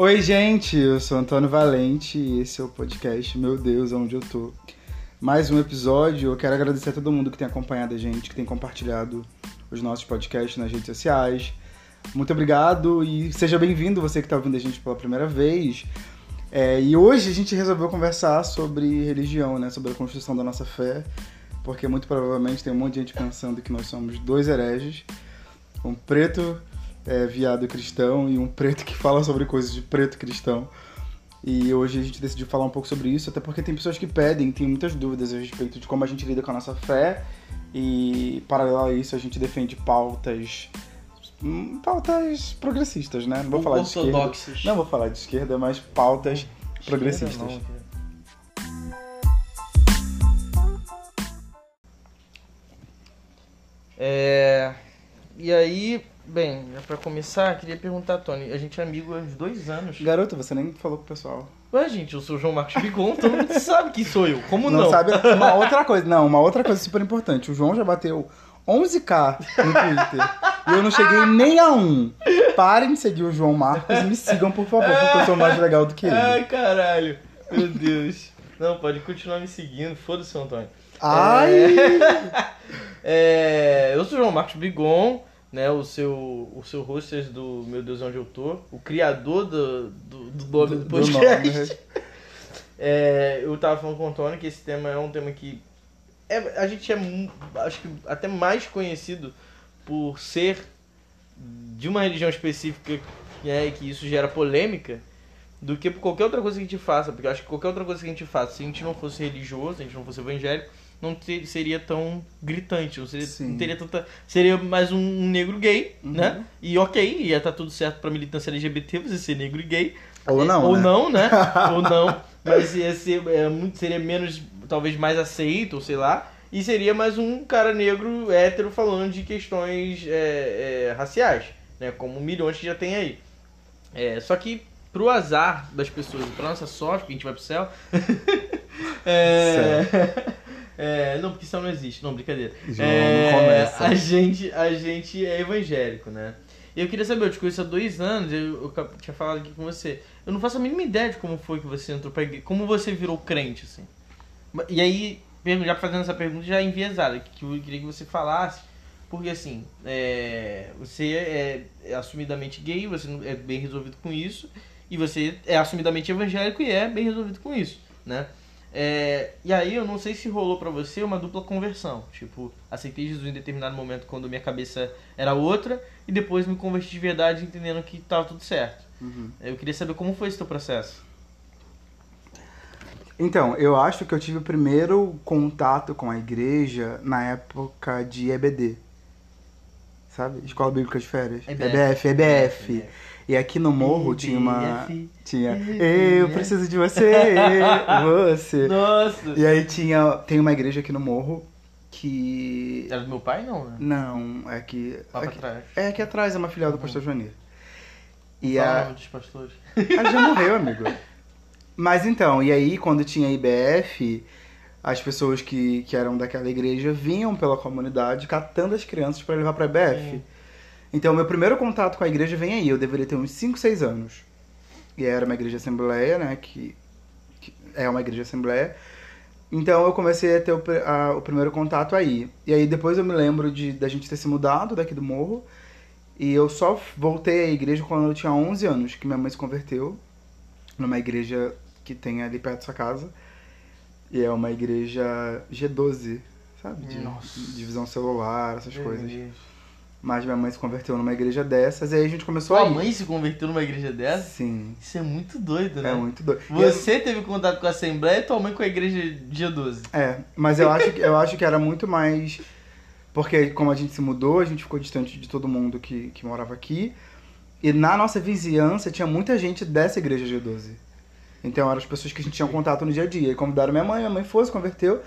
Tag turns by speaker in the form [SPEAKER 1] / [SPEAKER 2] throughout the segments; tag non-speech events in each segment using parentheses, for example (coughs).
[SPEAKER 1] Oi, gente, eu sou Antônio Valente e esse é o podcast Meu Deus, Onde Eu Tô. Mais um episódio, eu quero agradecer a todo mundo que tem acompanhado a gente, que tem compartilhado os nossos podcasts nas redes sociais. Muito obrigado e seja bem-vindo você que está ouvindo a gente pela primeira vez. É, e hoje a gente resolveu conversar sobre religião, né? Sobre a construção da nossa fé, porque muito provavelmente tem um monte de gente pensando que nós somos dois hereges, um preto é, viado cristão e um preto que fala sobre coisas de preto cristão. E hoje a gente decidiu falar um pouco sobre isso, até porque tem pessoas que pedem, tem muitas dúvidas a respeito de como a gente lida com a nossa fé. E paralelo a isso, a gente defende pautas hum, pautas progressistas, né? Não vou falar de esquerda. Não vou falar de esquerda, mas pautas progressistas.
[SPEAKER 2] Não, é, e aí, bem, pra começar, queria perguntar, Tony, a gente é amigo há uns dois anos.
[SPEAKER 1] Garota, você nem falou pro pessoal.
[SPEAKER 2] Ué, gente, eu sou o João Marcos Bigon, todo mundo sabe quem sou eu. Como não?
[SPEAKER 1] Não sabe uma outra coisa, não, uma outra coisa super importante. O João já bateu 11k no Twitter. e eu não cheguei nem a um. Parem de seguir o João Marcos e me sigam, por favor, porque eu sou mais legal do que ele.
[SPEAKER 2] Ai, caralho. Meu Deus. Não, pode continuar me seguindo. Foda-se, Antônio.
[SPEAKER 1] Ai!
[SPEAKER 2] É, (laughs) eu sou o João Marcos Bigon, né? O seu, o seu hostess do Meu Deus Onde Eu Tô. O criador do, do, do nome do,
[SPEAKER 1] Do
[SPEAKER 2] podcast.
[SPEAKER 1] nome. (laughs)
[SPEAKER 2] É, eu tava falando com o Antônio que esse tema é um tema que é, a gente é, acho que até mais conhecido por ser de uma religião específica né, que isso gera polêmica do que por qualquer outra coisa que a gente faça. Porque eu acho que qualquer outra coisa que a gente faça, se a gente não fosse religioso, se a gente não fosse evangélico, não ter- seria tão gritante, não, seria,
[SPEAKER 1] Sim.
[SPEAKER 2] não teria tanta. Seria mais um, um negro gay,
[SPEAKER 1] Uhum.
[SPEAKER 2] né? E ok, ia estar tudo certo pra militância LGBT você ser negro e gay.
[SPEAKER 1] Ou não,
[SPEAKER 2] Ou
[SPEAKER 1] né?
[SPEAKER 2] não, né? (laughs) ou não. Mas ia ser, é, muito, seria menos, talvez mais aceito, ou sei lá. E seria mais um cara negro hétero falando de questões é, é, raciais, né? Como milhões que já tem aí. É, só que pro azar das pessoas, pra nossa sorte, porque a gente vai pro céu. (laughs) é, (laughs) é, não, porque céu não existe, não, brincadeira.
[SPEAKER 1] João,
[SPEAKER 2] É,
[SPEAKER 1] não começa.
[SPEAKER 2] A gente, a gente é evangélico, né? E eu queria saber, eu te conheço há dois anos, eu, eu tinha falado aqui com você. Eu não faço a mínima ideia de como foi que você entrou pra igreja, como você virou crente, assim. E aí, já fazendo essa pergunta já enviesada, que eu queria que você falasse, porque assim, é, você é, é assumidamente gay, você é bem resolvido com isso, e você é assumidamente evangélico e é bem resolvido com isso, né? É, e aí eu não sei se rolou pra você uma dupla conversão. Tipo, aceitei Jesus em determinado momento quando minha cabeça era outra e depois me converti de verdade entendendo que tava tudo certo.
[SPEAKER 1] Uhum.
[SPEAKER 2] Eu queria saber como foi esse teu processo.
[SPEAKER 1] Então, eu acho que eu tive o primeiro contato com a igreja na época de EBD. Sabe? Escola Bíblica de Férias.
[SPEAKER 2] EBF.
[SPEAKER 1] EBF, EBF. E aqui no morro tinha uma. Tinha. Eu preciso de você! Você!
[SPEAKER 2] Nossa!
[SPEAKER 1] E aí tinha. Tem uma igreja aqui no morro que.
[SPEAKER 2] Era do meu pai não, né?
[SPEAKER 1] Não, é que.
[SPEAKER 2] Lá pra
[SPEAKER 1] aqui-
[SPEAKER 2] trás.
[SPEAKER 1] É aqui atrás, é uma filial do pastor Joanir. E
[SPEAKER 2] o
[SPEAKER 1] a.
[SPEAKER 2] nome dos pastores.
[SPEAKER 1] Ela já (laughs) morreu, amigo. Mas então, e aí quando tinha IBF, as pessoas que, que eram daquela igreja vinham pela comunidade catando as crianças para levar pra IBF.
[SPEAKER 2] Sim.
[SPEAKER 1] Então, meu primeiro contato com a igreja vem aí. Eu deveria ter uns 5, 6 anos. E era uma igreja assembleia, né? Que, que é uma igreja assembleia. Então, eu comecei a ter o, a- o primeiro contato aí. E aí, depois eu me lembro de da gente ter se mudado daqui do morro. E eu só voltei à igreja quando eu tinha 11 anos, que minha mãe se converteu numa igreja que tem ali perto da sua casa. E é uma igreja G12, sabe? De divisão celular, essas
[SPEAKER 2] Meu
[SPEAKER 1] coisas.
[SPEAKER 2] Deus.
[SPEAKER 1] Mas minha mãe se converteu numa igreja dessas e aí a gente começou
[SPEAKER 2] Sua
[SPEAKER 1] a ir.
[SPEAKER 2] mãe se converteu numa igreja dessa?
[SPEAKER 1] Sim,
[SPEAKER 2] Isso é muito doido, né?
[SPEAKER 1] é muito doido. E eu-
[SPEAKER 2] Você teve contato com a Assembleia e tua mãe com a igreja dia 12.
[SPEAKER 1] É, mas eu acho, que- eu acho que era muito mais. Porque como a gente se mudou, a gente ficou distante de todo mundo que, que morava aqui. E na nossa vizinhança tinha muita gente dessa igreja G12. Então eram as pessoas que a gente tinha contato no dia a dia. E convidaram minha mãe, minha mãe foi, se converteu.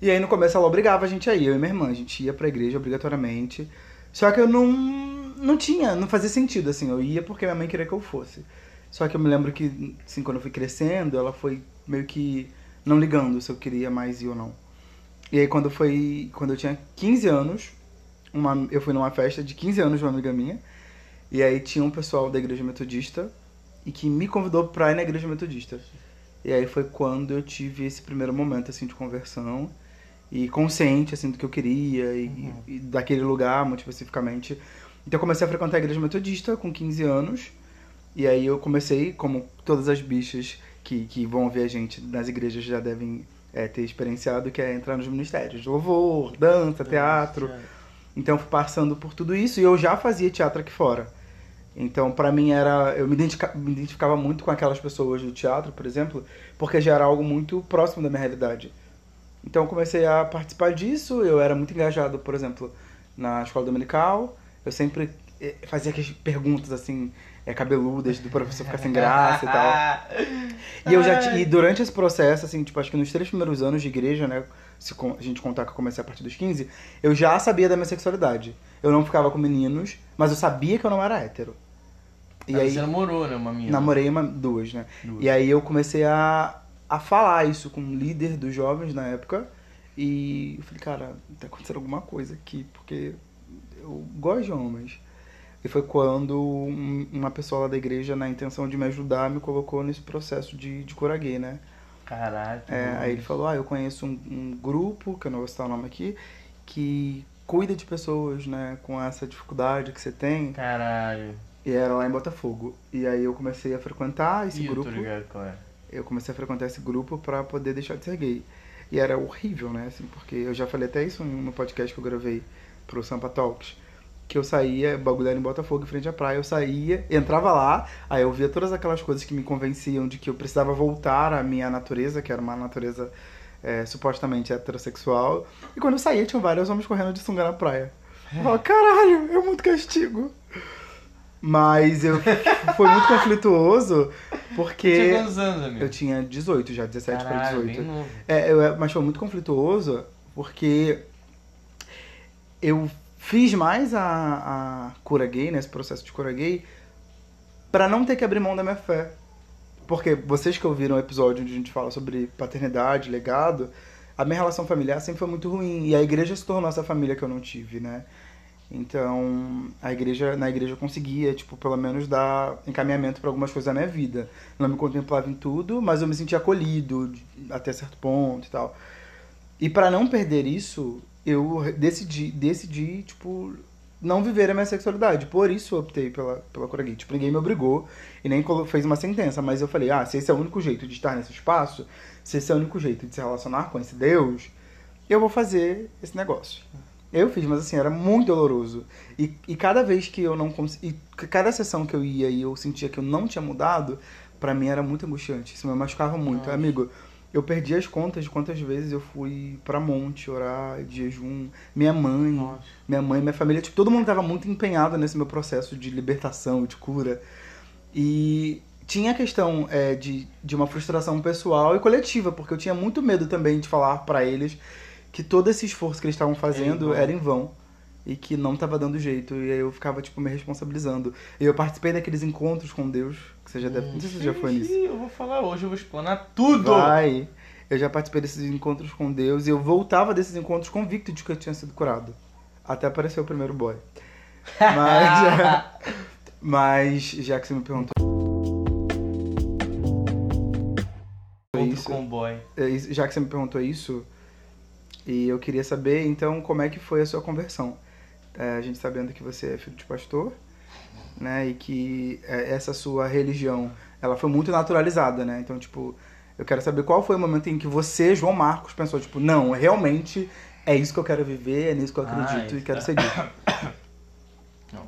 [SPEAKER 1] E aí no começo ela obrigava a gente a ir, eu e minha irmã. A gente ia pra igreja obrigatoriamente. Só que eu não, não tinha, não fazia sentido, assim. Eu ia porque minha mãe queria que eu fosse. Só que eu me lembro que, assim, quando eu fui crescendo, ela foi meio que não ligando se eu queria mais ir ou não. E aí quando foi, quando eu tinha 15 anos, uma, eu fui numa festa de 15 anos de uma amiga minha. E aí tinha um pessoal da igreja metodista e que me convidou pra ir na igreja metodista. E aí foi quando eu tive esse primeiro momento, assim, de conversão e consciente, assim, do que eu queria e,
[SPEAKER 2] Uhum.
[SPEAKER 1] e daquele lugar, muito especificamente. Então eu comecei a frequentar a igreja metodista com 15 anos. E aí eu comecei, como todas as bichas que, que vão ver a gente nas igrejas já devem é, ter experienciado, que é entrar nos ministérios. Louvor, dança, teatro. Então eu fui passando por tudo isso e eu já fazia teatro aqui fora. Então pra mim era. Eu me, identica- me identificava muito com aquelas pessoas do teatro, por exemplo, porque já era algo muito próximo da minha realidade. Então eu comecei a participar disso, eu era muito engajado, por exemplo, na escola dominical. Eu sempre eh, fazia aquelas perguntas assim, eh, cabeludas do professor ficar sem graça e tal. E eu já e durante esse processo, assim, tipo, acho que nos três primeiros anos de igreja, né, se a gente contar que eu comecei a partir dos 15, eu já sabia da minha sexualidade. Eu não ficava com meninos, mas eu sabia que eu não era hétero. E
[SPEAKER 2] Mas
[SPEAKER 1] aí
[SPEAKER 2] Você namorou, né? Uma menina.
[SPEAKER 1] namorei uma, duas, né?
[SPEAKER 2] Duas.
[SPEAKER 1] E aí eu comecei a, a falar isso com o líder dos jovens na época. E eu falei, cara, tá acontecendo alguma coisa aqui, porque eu gosto de homens. E foi quando um- uma pessoa lá da igreja, na intenção de me ajudar, me colocou nesse processo de, de cura gay, né?
[SPEAKER 2] Caralho.
[SPEAKER 1] É, aí ele falou, ah, eu conheço um, um grupo, que eu não vou citar o nome aqui, que cuida de pessoas, né, com essa dificuldade que você tem.
[SPEAKER 2] Caralho.
[SPEAKER 1] E era lá em Botafogo. E aí eu comecei a frequentar esse
[SPEAKER 2] eu
[SPEAKER 1] grupo.
[SPEAKER 2] tô ligado qual é.
[SPEAKER 1] Eu comecei a frequentar esse grupo pra poder deixar de ser gay. E era horrível, né, assim, porque eu já falei até isso no podcast que eu gravei pro Sampa Talks. Que eu saía, o bagulho era em Botafogo, em frente à praia, eu saía, entrava lá, aí eu via todas aquelas coisas que me convenciam de que eu precisava voltar à minha natureza, que era uma natureza é, supostamente heterossexual. E quando eu saía, tinham vários homens correndo de sunga na praia. Eu falava, caralho, é muito castigo. Mas eu (laughs) foi muito conflituoso, porque
[SPEAKER 2] Tinha quantos anos, amigo?
[SPEAKER 1] eu tinha 18 já, 17 para
[SPEAKER 2] Caralho,
[SPEAKER 1] 18.
[SPEAKER 2] bem novo.
[SPEAKER 1] É, eu- mas foi muito conflituoso porque eu fiz mais a, a cura gay, né, esse processo de cura gay, pra não ter que abrir mão da minha fé. Porque vocês que ouviram o episódio onde a gente fala sobre paternidade, legado, a minha relação familiar sempre foi muito ruim. E a igreja se tornou essa família que eu não tive, né? Então, a igreja, na igreja eu conseguia, tipo, pelo menos dar encaminhamento para algumas coisas da minha vida. Não me contemplava em tudo, mas eu me sentia acolhido até certo ponto e tal. E para não perder isso, eu decidi, decidi, tipo, não viver a minha sexualidade. Por isso eu optei pela, pela cura gay. Tipo, ninguém me obrigou e nem fez uma sentença, mas eu falei, ah, se esse é o único jeito de estar nesse espaço, se esse é o único jeito de se relacionar com esse Deus, eu vou fazer esse negócio. Eu fiz, mas assim, era muito doloroso. E, e cada vez que eu não consegui. Cada sessão que eu ia e eu sentia que eu não tinha mudado, pra mim era muito angustiante. Isso me machucava muito.
[SPEAKER 2] Nossa.
[SPEAKER 1] Amigo, eu perdi as contas de quantas vezes eu fui pra monte orar de jejum. Minha mãe,
[SPEAKER 2] Nossa.
[SPEAKER 1] minha mãe, minha família, tipo, todo mundo tava muito empenhado nesse meu processo de libertação de cura. E tinha a questão é, de, de uma frustração pessoal e coletiva, porque eu tinha muito medo também de falar pra eles que todo esse esforço que eles estavam fazendo
[SPEAKER 2] vão.
[SPEAKER 1] era em vão e que não tava dando jeito. E aí eu ficava, tipo, me responsabilizando. E eu participei daqueles encontros com Deus, que você já deve. Não sei se você já foi nisso.
[SPEAKER 2] Eu vou falar hoje, eu vou explanar tudo.
[SPEAKER 1] Vai. Eu já participei desses encontros com Deus e eu voltava desses encontros convicto de que eu tinha sido curado. Até apareceu o primeiro boy. Mas, (laughs) (laughs) mas já que você me perguntou
[SPEAKER 2] Outro
[SPEAKER 1] isso,
[SPEAKER 2] comboy.
[SPEAKER 1] é isso- já que você me perguntou isso, e eu queria saber então como é que foi a sua conversão. É, a gente sabendo que você é filho de pastor, né, e que é, essa sua religião, ela foi muito naturalizada, né? Então, tipo, eu quero saber qual foi o momento em que você, João Marcos, pensou, tipo, não, realmente é isso que eu quero viver, é nisso que eu
[SPEAKER 2] Ah,
[SPEAKER 1] acredito e
[SPEAKER 2] isso
[SPEAKER 1] quero seguir. (coughs)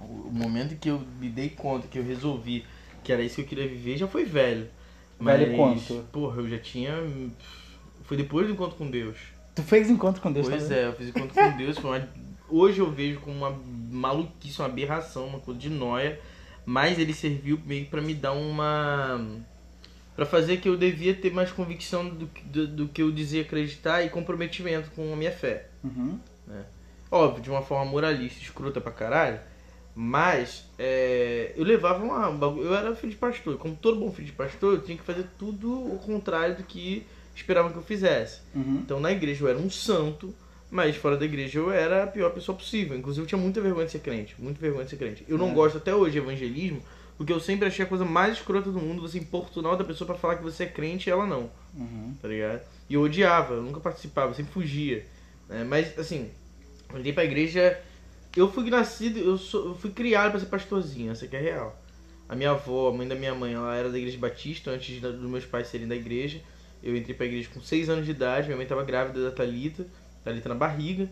[SPEAKER 2] O momento em que eu me dei conta, que eu resolvi que era isso que eu queria viver, já foi velho.
[SPEAKER 1] Velho quanto?
[SPEAKER 2] Porra, eu já tinha. Foi depois do encontro com Deus.
[SPEAKER 1] Tu fez encontro com Deus
[SPEAKER 2] pois
[SPEAKER 1] também?
[SPEAKER 2] é, eu fiz encontro com Deus. Uma... Hoje eu vejo como uma maluquice, uma aberração, uma coisa de noia. Mas ele serviu meio pra me dar uma. Pra fazer que eu devia ter mais convicção do, que- do, do que eu dizia acreditar e comprometimento com a minha fé.
[SPEAKER 1] Uhum.
[SPEAKER 2] Óbvio, de uma forma moralista, escrota pra caralho. Mas é, eu levava uma. um Eu era filho de pastor. Como todo bom filho de pastor, eu tinha que fazer tudo o contrário do que esperavam que eu fizesse.
[SPEAKER 1] Uhum.
[SPEAKER 2] Então na igreja eu era um santo, mas fora da igreja eu era a pior pessoa possível. Inclusive eu tinha muita vergonha de ser crente. Muita vergonha de ser crente. Eu não
[SPEAKER 1] É.
[SPEAKER 2] gosto até hoje de evangelismo Porque eu sempre achei a coisa mais escrota do mundo você importunar outra pessoa pra falar que você é crente e ela não,
[SPEAKER 1] Uhum.
[SPEAKER 2] tá ligado? E eu odiava, eu nunca participava, eu sempre fugia. né? Mas, assim, eu entrei pra igreja. Eu fui nascido, eu, sou, eu fui criado pra ser pastorzinho, essa que é real. A minha avó, a mãe da minha mãe, ela era da igreja batista antes dos meus pais serem da igreja. Eu entrei pra igreja com 6 anos de idade, minha mãe tava grávida da Thalita, Thalita na barriga.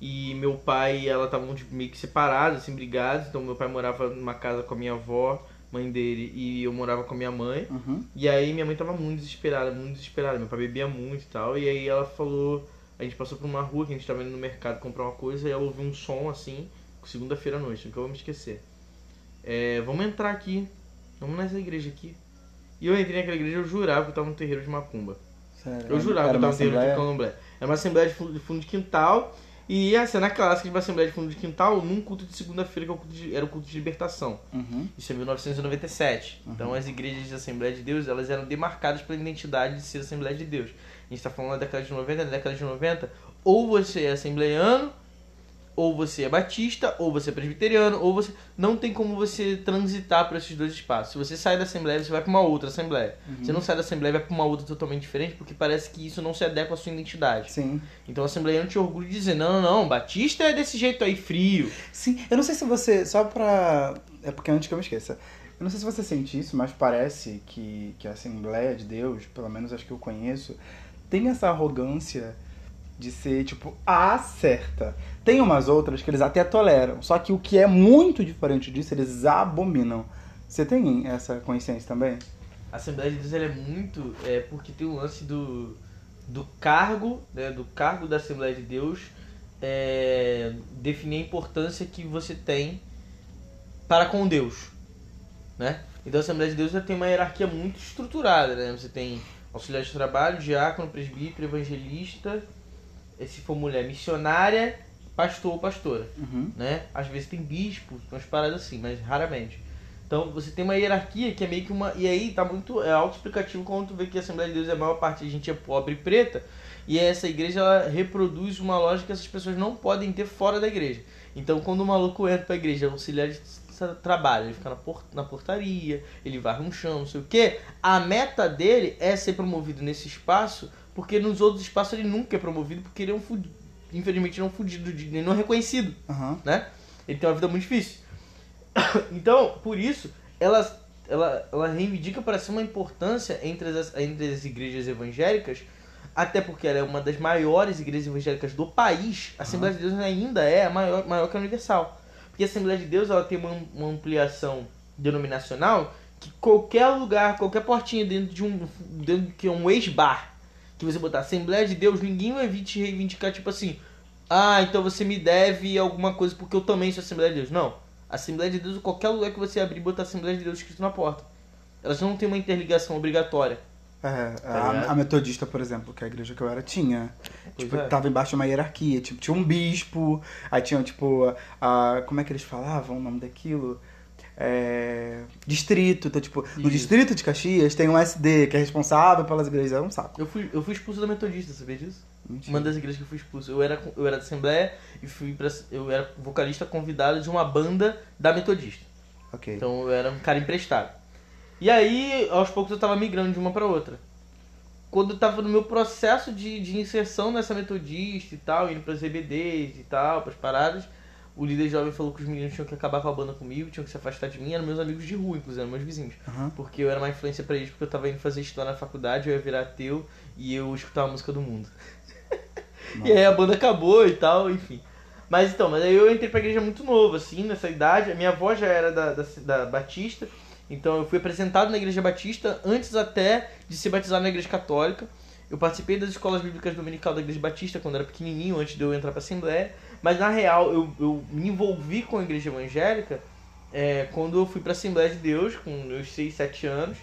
[SPEAKER 2] E meu pai e ela estavam tipo, meio que separados, assim, brigados. Então meu pai morava numa casa com a minha avó, mãe dele, e eu morava com a minha mãe.
[SPEAKER 1] Uhum.
[SPEAKER 2] E aí minha mãe tava muito desesperada, muito desesperada. Meu pai bebia muito e tal. E aí ela falou. A gente passou por uma rua que a gente tava indo no mercado comprar uma coisa e ela ouviu um som assim, segunda-feira à noite, nunca vou me esquecer. É, vamos entrar aqui. Vamos nessa igreja aqui. E eu entrei naquela igreja, eu jurava que eu tava no terreiro de Macumba.
[SPEAKER 1] Sério.
[SPEAKER 2] Eu jurava que eu tava no terreiro de candomblé. Era uma assembleia de fundo de, fundo de quintal. E a cena clássica de uma assembleia de fundo de quintal num culto de segunda-feira, que é o culto de- era o culto de libertação.
[SPEAKER 1] Uhum.
[SPEAKER 2] Isso é 1997. Então as igrejas de Assembleia de Deus, elas eram demarcadas pela identidade de ser Assembleia de Deus. A gente está falando da década de 90, na década de 90, ou você é assembleiano, ou você é batista, ou você é presbiteriano, ou você não tem como você transitar por esses dois espaços. Se você sai da Assembleia, você vai para uma outra Assembleia. Você não sai da Assembleia vai para uma outra totalmente diferente, porque parece que isso não se adequa à sua identidade.
[SPEAKER 1] Sim.
[SPEAKER 2] Então o assembleiano tinha orgulho de dizer, não, não, não, batista é desse jeito aí, frio.
[SPEAKER 1] Sim, eu não sei se você. Só pra. É porque antes que eu me esqueça. Eu não sei se você sente isso, mas parece que, que a Assembleia de Deus, pelo menos acho que eu conheço, tem essa arrogância de ser, tipo, a certa. Tem umas outras que eles até toleram, só que o que é muito diferente disso, eles abominam. Você tem essa consciência também?
[SPEAKER 2] A Assembleia de Deus é muito. É, porque tem o lance do, do cargo, né, do cargo da Assembleia de Deus, é, definir a importância que você tem para com Deus. Né? Então a Assembleia de Deus já tem uma hierarquia muito estruturada. Né? Você tem auxiliar de trabalho, diácono, presbítero, evangelista, se for mulher, missionária, pastor ou pastora
[SPEAKER 1] Uhum.
[SPEAKER 2] né? Às vezes tem bispo, umas paradas assim, mas raramente. Então você tem uma hierarquia que é meio que uma. E aí tá muito. É auto-explicativo quando tu vê que a Assembleia de Deus é a maior parte de gente é pobre e preta. E essa igreja ela reproduz uma lógica que essas pessoas não podem ter fora da igreja. Então quando o maluco entra pra igreja, o auxiliar de tra- trabalho, ele fica na, por- na portaria, ele varre um chão, não sei o quê. A meta dele é ser promovido nesse espaço, porque nos outros espaços ele nunca é promovido, porque ele é um fudido. Infelizmente ele é um fudido, ele não é reconhecido
[SPEAKER 1] Aham.
[SPEAKER 2] né? Ele tem uma vida muito difícil. (coughs) Então, por isso, ela, ela, ela reivindica para si uma importância entre as, entre as igrejas evangélicas, até porque ela é uma das maiores igrejas evangélicas do país. A Assembleia de Deus ainda é a maior, maior que a Universal. Porque a Assembleia de Deus ela tem uma, uma ampliação denominacional que qualquer lugar, qualquer portinha dentro de um, dentro de que é um ex-bar, que você botar Assembleia de Deus, ninguém vai vir te reivindicar, tipo assim, ah, então você me deve alguma coisa porque eu também sou Assembleia de Deus. Não. Assembleia de Deus, qualquer lugar que você abrir, botar Assembleia de Deus escrito na porta. Elas não têm uma interligação obrigatória.
[SPEAKER 1] É, a, a metodista, por exemplo, que é a igreja que eu era, tinha.
[SPEAKER 2] Pois
[SPEAKER 1] Tipo,
[SPEAKER 2] é.
[SPEAKER 1] tava embaixo de uma hierarquia. Tipo, tinha um bispo, aí tinha, tipo, a, a- como é que eles falavam o nome daquilo? É, distrito. Então, tipo, no
[SPEAKER 2] Isso.
[SPEAKER 1] distrito de Caxias tem um SD que é responsável pelas igrejas. É um saco.
[SPEAKER 2] Eu fui, eu fui expulso da Metodista, sabia disso?
[SPEAKER 1] Mentira.
[SPEAKER 2] Uma das igrejas que eu fui expulso. Eu era, eu era da Assembleia e fui pra, eu era vocalista convidado de uma banda da Metodista.
[SPEAKER 1] Ok.
[SPEAKER 2] Então eu era um cara emprestado. E aí, aos poucos, eu tava migrando de uma pra outra. Quando eu tava no meu processo de, de inserção nessa metodista e tal, indo pras EBDs e tal, pras paradas, o líder jovem falou que os meninos tinham que acabar com a banda comigo, tinham que se afastar de mim, eram meus amigos de rua, inclusive, eram meus vizinhos.
[SPEAKER 1] Aham.
[SPEAKER 2] Porque eu era uma influência pra eles, porque eu tava indo fazer história na faculdade, eu ia virar ateu e eu escutava a música do mundo. (laughs) E aí a banda acabou e tal, enfim. Mas então, mas aí eu entrei pra igreja muito novo, assim, nessa idade. A minha avó já era da, da, da Batista, então eu fui apresentado na igreja Batista antes até de ser batizado na igreja católica. Eu participei das escolas bíblicas dominical da igreja Batista quando era pequenininho, antes de eu entrar pra Assembleia. Mas na real, eu, eu me envolvi com a igreja evangélica é, quando eu fui pra Assembleia de Deus, com meus 6, 7 anos.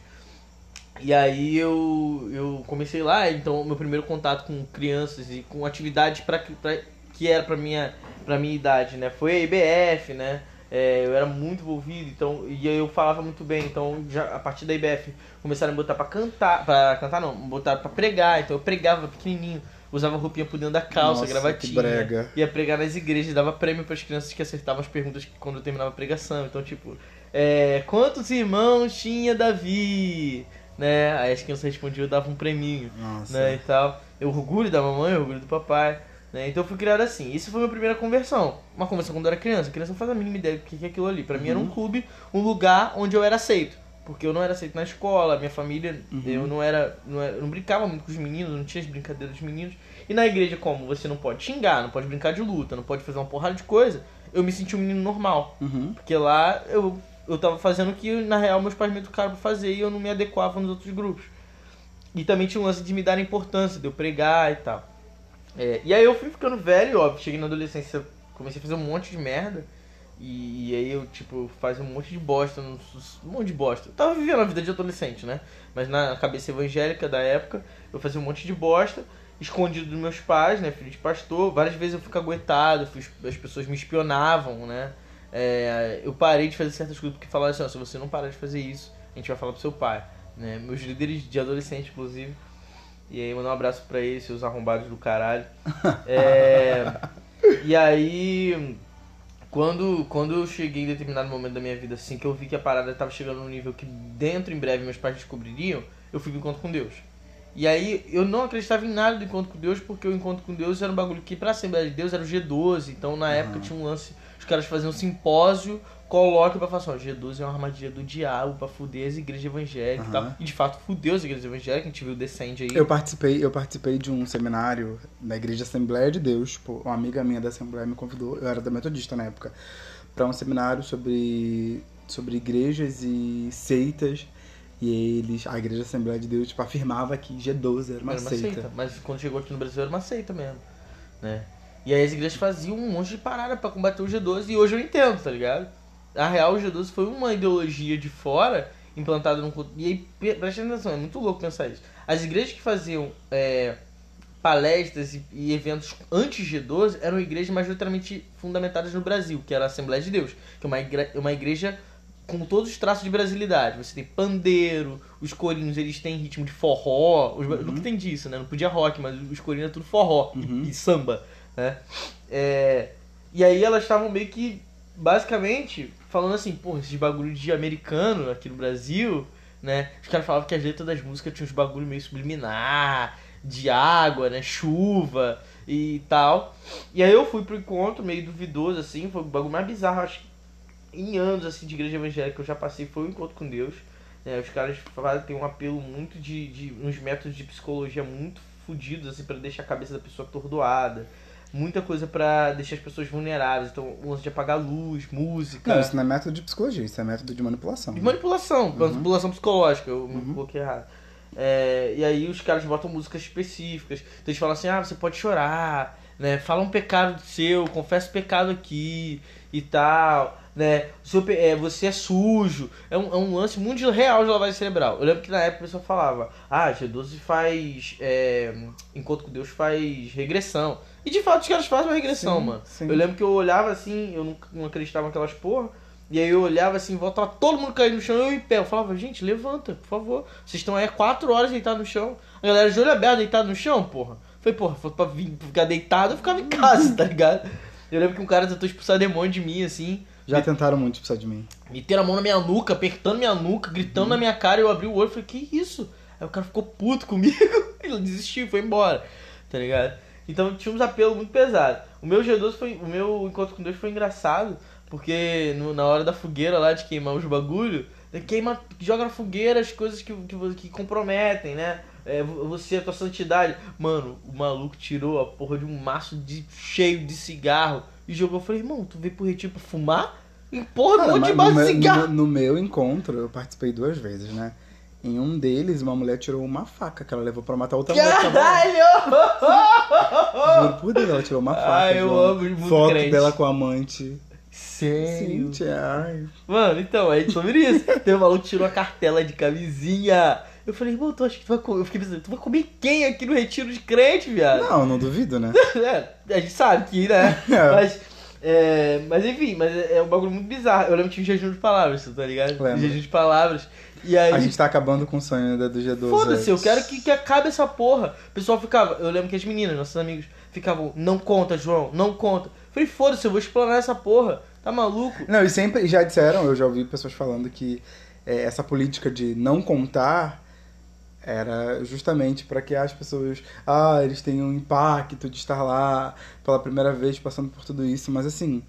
[SPEAKER 2] E aí eu, eu comecei lá, então meu primeiro contato com crianças e com atividades pra, que- era pra minha, pra minha idade, né? Foi a IBF, né? É, eu era muito envolvido, então, e eu falava muito bem, então já a partir da IBF começaram a me botar pra cantar, pra cantar não, me botaram pra pregar, então eu pregava pequenininho, usava roupinha por dentro da calça,
[SPEAKER 1] Nossa,
[SPEAKER 2] gravatinha, ia pregar nas igrejas, dava prêmio pras crianças que acertavam as perguntas quando eu terminava a pregação, então tipo, é, quantos irmãos tinha Davi? Né? Aí as crianças respondiam, eu dava um preminho,
[SPEAKER 1] Nossa.
[SPEAKER 2] né, e tal. Eu orgulho da mamãe, eu orgulho do papai. Né? Então eu fui criado assim. Isso foi a minha primeira conversão. Uma conversão quando eu era criança. A criança não faz a mínima ideia do que que é aquilo ali. Pra mim era um clube, um lugar onde eu era aceito. Porque eu não era aceito na escola, minha família, eu não era, não era- eu não brincava muito com os meninos, não tinha as brincadeiras dos meninos. E na igreja, como você não pode xingar, não pode brincar de luta, não pode fazer uma porrada de coisa, eu me senti um menino normal.
[SPEAKER 1] Uhum.
[SPEAKER 2] Porque lá eu, eu tava fazendo o que na real meus pais me educaram pra fazer e eu não me adequava nos outros grupos. E também tinha um lance de me dar importância, de eu pregar e tal. É, e aí eu fui ficando velho, óbvio, cheguei na adolescência, comecei a fazer um monte de merda. E, e aí eu, tipo, fazia um monte de bosta, um, um monte de bosta. Eu tava vivendo a vida de adolescente, né? Mas na cabeça evangélica da época, eu fazia um monte de bosta, escondido dos meus pais, né? Filho de pastor. Várias vezes eu fui caguetado, fui- as pessoas me espionavam, né? É, eu parei de fazer certas coisas porque falaram assim, ó, se você não parar de fazer isso, a gente vai falar pro seu pai. Né? Meus líderes de adolescente, inclusive. E aí, mandar um abraço pra eles, seus arrombados do caralho. (laughs) É, e aí, quando, quando eu cheguei em determinado momento da minha vida, assim, que eu vi que a parada tava chegando num nível que dentro, em breve, meus pais descobririam, eu fui pro encontro com Deus. E aí, eu não acreditava em nada do encontro com Deus, porque o encontro com Deus era um bagulho que, pra Assembleia de Deus, era o G12. Então, na época, tinha um lance, os caras faziam um simpósio, coloca pra falar assim, ó, G12 é uma armadilha do diabo pra fuder as igrejas evangélicas e
[SPEAKER 1] Aham.
[SPEAKER 2] tal. E, de fato, fudeu as igrejas evangélicas, a gente viu o Descende aí.
[SPEAKER 1] Eu participei, eu participei de um seminário na Igreja Assembleia de Deus. Pô, uma amiga minha da Assembleia me convidou, eu era da Metodista na época, para um seminário sobre, sobre igrejas e seitas. E eles, a Igreja Assembleia de Deus, tipo, afirmava que G12 era uma,
[SPEAKER 2] era uma
[SPEAKER 1] seita.
[SPEAKER 2] seita. Mas quando chegou aqui no Brasil era uma seita mesmo, né? E aí as igrejas faziam um monte de parada pra combater o G12 e hoje eu entendo, tá ligado? A real, o G12 foi uma ideologia de fora implantada no... E aí, pre- presta atenção, é muito louco pensar isso. As igrejas que faziam é, palestras e, e eventos anti-G12 eram igrejas majoritariamente fundamentadas no Brasil, que era a Assembleia de Deus, que é uma, igre- uma igreja com todos os traços de brasilidade. Você tem pandeiro, os corinhos eles têm ritmo de forró, os,
[SPEAKER 1] Uhum.
[SPEAKER 2] nunca entendi isso, né? Não podia rock, mas os corinhos é tudo forró e-
[SPEAKER 1] Uhum.
[SPEAKER 2] e, samba, né? É, e aí elas estavam meio que, basicamente, falando assim, porra, esses bagulho de americano aqui no Brasil, né? Os caras falavam que as letras das músicas tinham uns bagulho meio subliminar, de água, né? Chuva e tal. E aí eu fui pro encontro meio duvidoso, assim, foi o bagulho mais bizarro, acho que em anos assim de igreja evangélica que eu já passei foi o encontro com Deus. né? os caras fazem tem um apelo muito de, de uns métodos de psicologia muito fodidos assim para deixar a cabeça da pessoa atordoada. Muita coisa pra deixar as pessoas vulneráveis. Então, o lance de apagar a luz, música.
[SPEAKER 1] Não, isso não é método de psicologia, isso é método de manipulação.
[SPEAKER 2] De manipulação, manipulação psicológica, eu me
[SPEAKER 1] Uhum.
[SPEAKER 2] coloquei errado. É, e aí os caras botam músicas específicas. Então eles falam assim, ah, você pode chorar, né? Fala um pecado seu, confessa o pecado aqui e tal, né? Seu é, você é sujo. É um, é um lance muito real de lavagem cerebral. Eu lembro que na época a pessoa falava, ah, G12 faz. é, encontro com Deus faz regressão. E de fato os caras fazem uma regressão,
[SPEAKER 1] Sim,
[SPEAKER 2] mano.
[SPEAKER 1] sim.
[SPEAKER 2] Eu lembro que eu olhava assim, eu não, não acreditava naquelas porra. E aí eu olhava assim, em volta, tava todo mundo caindo no chão, eu em pé. Eu falava, gente, levanta, por favor. Vocês estão aí há quatro horas deitados no chão. A galera de olho aberto deitado no chão, porra. Falei, porra, fosse pra vir, pra ficar deitado, eu ficava em (laughs) casa, tá ligado? Eu lembro que um cara tentou expulsar demônio de mim, assim.
[SPEAKER 1] Já tentaram muito expulsar de mim.
[SPEAKER 2] Meteram a mão na minha nuca, apertando minha nuca, gritando na minha cara. Eu abri o olho e falei, que isso? Aí o cara ficou puto comigo. (laughs) Ele desistiu, foi embora. Tá ligado? Então tinha uns apelos muito pesados. O meu G12 foi. O meu encontro com Deus foi engraçado. Porque no- na hora da fogueira lá de queimar os bagulho, queima, joga na fogueira as coisas que, que, que comprometem, né? É, vo- você, a tua santidade. Mano, o maluco tirou a porra de um maço de, cheio de cigarro e jogou. Eu falei, irmão, tu veio pro retiro pra fumar? E porra, um monte de maço de
[SPEAKER 1] meu,
[SPEAKER 2] cigarro.
[SPEAKER 1] no- no meu encontro, eu participei duas vezes, né? Em um deles, uma mulher tirou uma faca que ela levou pra matar outra mulher. que tava lá.
[SPEAKER 2] Caralho! (laughs)
[SPEAKER 1] Juro por Deus, ela tirou uma (laughs) faca.
[SPEAKER 2] Ai, eu
[SPEAKER 1] João.
[SPEAKER 2] amo muito
[SPEAKER 1] Foto
[SPEAKER 2] crente.
[SPEAKER 1] dela com a amante.
[SPEAKER 2] Sério?
[SPEAKER 1] Sim, ai.
[SPEAKER 2] Mano, então, é sobre isso. (laughs) Tem um maluco que tirou a cartela de camisinha. Eu falei, irmão, tu acha que tu vai comer? Eu fiquei pensando, tu vai comer quem aqui no retiro de crente, viado?
[SPEAKER 1] Não, não duvido, né? (laughs)
[SPEAKER 2] É, a gente sabe que, né?
[SPEAKER 1] É.
[SPEAKER 2] Mas, é, mas enfim, mas é é um bagulho muito bizarro. Eu lembro que tinha um jejum de palavras, tá ligado?
[SPEAKER 1] Lembro.
[SPEAKER 2] Jejum de palavras. E aí.
[SPEAKER 1] A gente tá acabando com o sonho da do G12.
[SPEAKER 2] Foda-se, eu quero que, que acabe essa porra. O pessoal ficava, eu lembro que as meninas, nossos amigos, ficavam, não conta, João, não conta. Falei, foda-se, eu vou explanar essa porra. Tá maluco?
[SPEAKER 1] Não, e sempre já disseram, eu já ouvi pessoas falando que é, essa política de não contar era justamente para que as pessoas, ah, eles tenham um impacto de estar lá pela primeira vez passando por tudo isso, mas assim,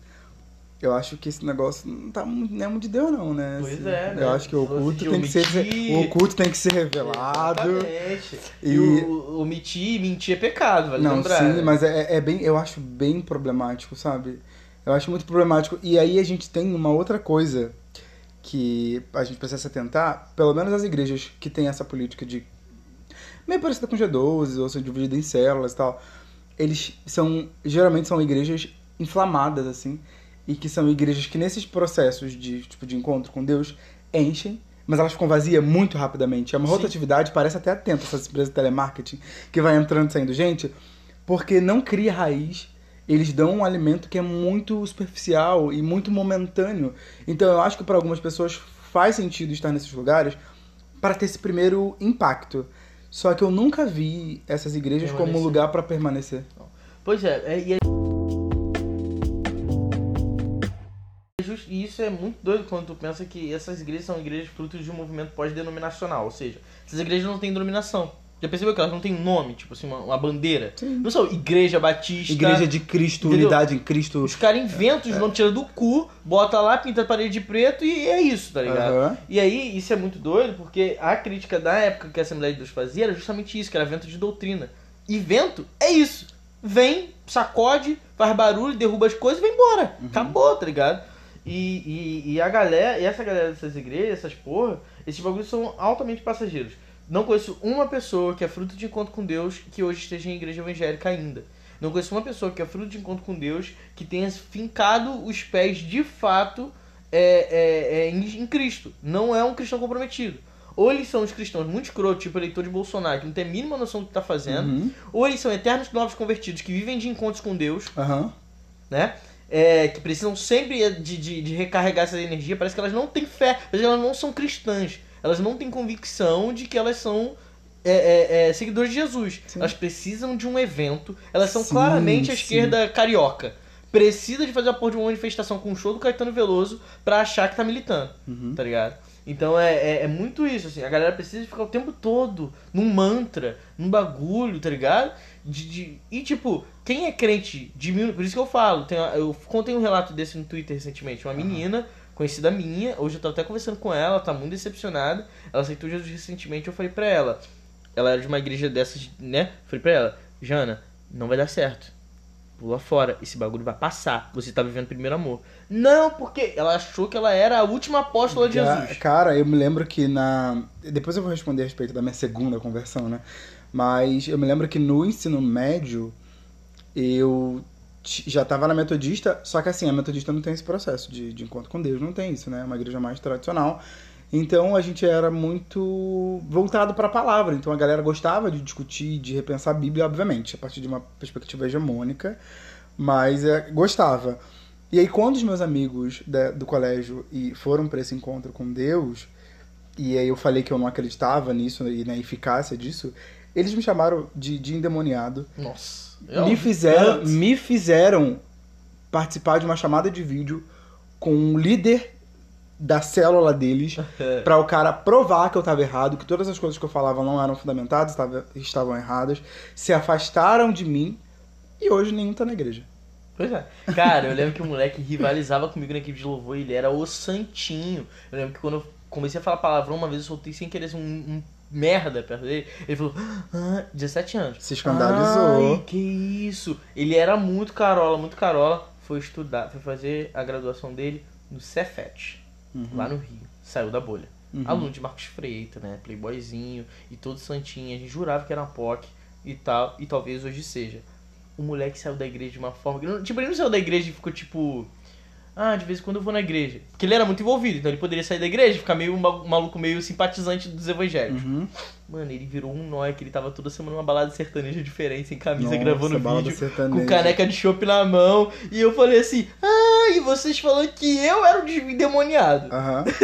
[SPEAKER 1] eu acho que esse negócio não tá não é muito de Deus não, né?
[SPEAKER 2] Pois
[SPEAKER 1] Assim,
[SPEAKER 2] é, né?
[SPEAKER 1] Eu acho que o oculto tem que ser
[SPEAKER 2] omitir.
[SPEAKER 1] o oculto tem que ser revelado.
[SPEAKER 2] Exatamente. E,
[SPEAKER 1] E-
[SPEAKER 2] o, omitir e mentir é pecado, vale
[SPEAKER 1] Não,
[SPEAKER 2] lembrar.
[SPEAKER 1] sim,
[SPEAKER 2] né?
[SPEAKER 1] mas é, é bem, eu acho bem problemático, sabe? Eu acho muito problemático. E aí a gente tem uma outra coisa que a gente precisa se atentar, pelo menos as igrejas que têm essa política de meio parecida com G12, ou são divididas em células e tal. Eles são, geralmente são igrejas inflamadas, assim, e que são igrejas que nesses processos de, tipo, de encontro com Deus enchem, mas elas ficam vazias muito rapidamente. É uma
[SPEAKER 2] Sim.
[SPEAKER 1] rotatividade, parece até atenta essas empresas de telemarketing, que vai entrando e saindo gente, porque não cria raiz. Eles dão um alimento que é muito superficial e muito momentâneo. Então eu acho que para algumas pessoas faz sentido estar nesses lugares para ter esse primeiro impacto. Só que eu nunca vi essas igrejas como
[SPEAKER 2] Permanecer.
[SPEAKER 1] lugar para permanecer.
[SPEAKER 2] Pois é, é, e é... isso é muito doido quando tu pensa que essas igrejas são igrejas frutos de um movimento pós-denominacional, ou seja, essas igrejas não têm denominação. Já percebeu que elas não têm nome, tipo assim, uma, uma bandeira?
[SPEAKER 1] Sim.
[SPEAKER 2] Não são igreja batista.
[SPEAKER 1] Igreja de Cristo,
[SPEAKER 2] Entendeu?
[SPEAKER 1] unidade em Cristo.
[SPEAKER 2] Os caras inventam, os nomes tiram do cu, bota lá, pinta a parede de preto e é isso, tá ligado?
[SPEAKER 1] Aham.
[SPEAKER 2] E aí, isso é muito doido, porque a crítica da época que a Assembleia de Deus fazia era justamente isso, que era vento de doutrina. E vento é isso. Vem, sacode, faz barulho, derruba as coisas e vai embora. Acabou, tá ligado? E, e, e a galera, e essa galera dessas igrejas, essas porra, esses bagulhos são altamente passageiros. Não conheço uma pessoa que é fruto de encontro com Deus que hoje esteja em igreja evangélica ainda. Não conheço uma pessoa que é fruto de encontro com Deus que tenha fincado os pés de fato é, é, é, em, em Cristo. Não é um cristão comprometido. Ou eles são os cristãos muito escrotos, tipo eleitor de Bolsonaro, que não tem a mínima noção do que tá fazendo.
[SPEAKER 1] Uhum.
[SPEAKER 2] Ou eles são eternos novos convertidos que vivem de encontros com Deus,
[SPEAKER 1] Aham.
[SPEAKER 2] né? É, que precisam sempre de, de, de recarregar essa energia. Parece que elas não têm fé, elas não são cristãs. Elas não têm convicção de que elas são é, é, é, seguidores de Jesus.
[SPEAKER 1] Sim.
[SPEAKER 2] Elas precisam de um evento. Elas são
[SPEAKER 1] Sim,
[SPEAKER 2] claramente a
[SPEAKER 1] sim.
[SPEAKER 2] esquerda carioca. Precisa de fazer a porra de uma manifestação com o show do Caetano Veloso pra achar que tá militando
[SPEAKER 1] Uhum.
[SPEAKER 2] tá ligado? Então é, é, é muito isso, assim, a galera precisa ficar o tempo todo num mantra, num bagulho, tá ligado? De, de- e tipo, quem é crente de mil. Por isso que eu falo, tem, eu contei um relato desse no Twitter recentemente, uma menina, conhecida minha, hoje eu tô até conversando com ela, ela tá muito decepcionada, ela aceitou Jesus recentemente, eu falei pra ela, ela era de uma igreja dessas, né? Falei pra ela, Jana, não vai dar certo. Pula fora, esse bagulho vai passar. Você tá vivendo primeiro amor. Não, porque ela achou que ela era a última apóstola de Jesus.
[SPEAKER 1] Cara, eu me lembro que na. Depois eu vou responder a respeito da minha segunda conversão, né? Mas eu me lembro que no ensino médio eu já tava na metodista, só que assim, a metodista não tem esse processo de, de encontro com Deus, não tem isso, né? É uma igreja mais tradicional. Então a gente era muito voltado para a palavra. Então a galera gostava de discutir, de repensar a Bíblia, obviamente, a partir de uma perspectiva hegemônica, mas é, gostava. E aí quando os meus amigos da- do colégio e foram para esse encontro com Deus, e aí eu falei que eu não acreditava nisso e na eficácia disso, eles me chamaram de, de endemoniado
[SPEAKER 2] Nossa.
[SPEAKER 1] me fizeram, me fizeram participar de uma chamada de vídeo com um líder da célula deles (laughs) pra o cara provar que eu tava errado, que todas as coisas que eu falava não eram fundamentadas, tava- estavam erradas, se afastaram de mim e hoje nenhum tá na igreja.
[SPEAKER 2] Pois é. Cara, eu lembro que o moleque rivalizava comigo na equipe de louvor e ele era o santinho. Eu lembro que quando eu comecei a falar palavrão, uma vez eu soltei sem querer um, um merda perto dele. Ele falou, ah, 17 anos.
[SPEAKER 1] Se escandalizou.
[SPEAKER 2] Ai, que isso. Ele era muito carola, muito carola. Foi estudar, foi fazer a graduação dele no Cefet, lá no Rio. Saiu da bolha.
[SPEAKER 1] Uhum.
[SPEAKER 2] Aluno de Marcos Freitas, né? Playboyzinho e todo santinho. A gente jurava que era uma POC e tal, e talvez hoje seja. O moleque saiu da igreja de uma forma. Tipo, ele não saiu da igreja e ficou tipo. Ah, de vez em quando eu vou na igreja. Porque ele era muito envolvido, então ele poderia sair da igreja e ficar meio ma- maluco, meio simpatizante dos evangélicos.
[SPEAKER 1] Uhum.
[SPEAKER 2] Mano, ele virou um nóia que ele tava toda semana numa balada sertaneja diferente, sem camisa,
[SPEAKER 1] Nossa,
[SPEAKER 2] gravando vídeo, com caneca de chopp na mão. E eu falei assim: Ah, e vocês falando que eu era o de- endemoniado.
[SPEAKER 1] Aham. (laughs)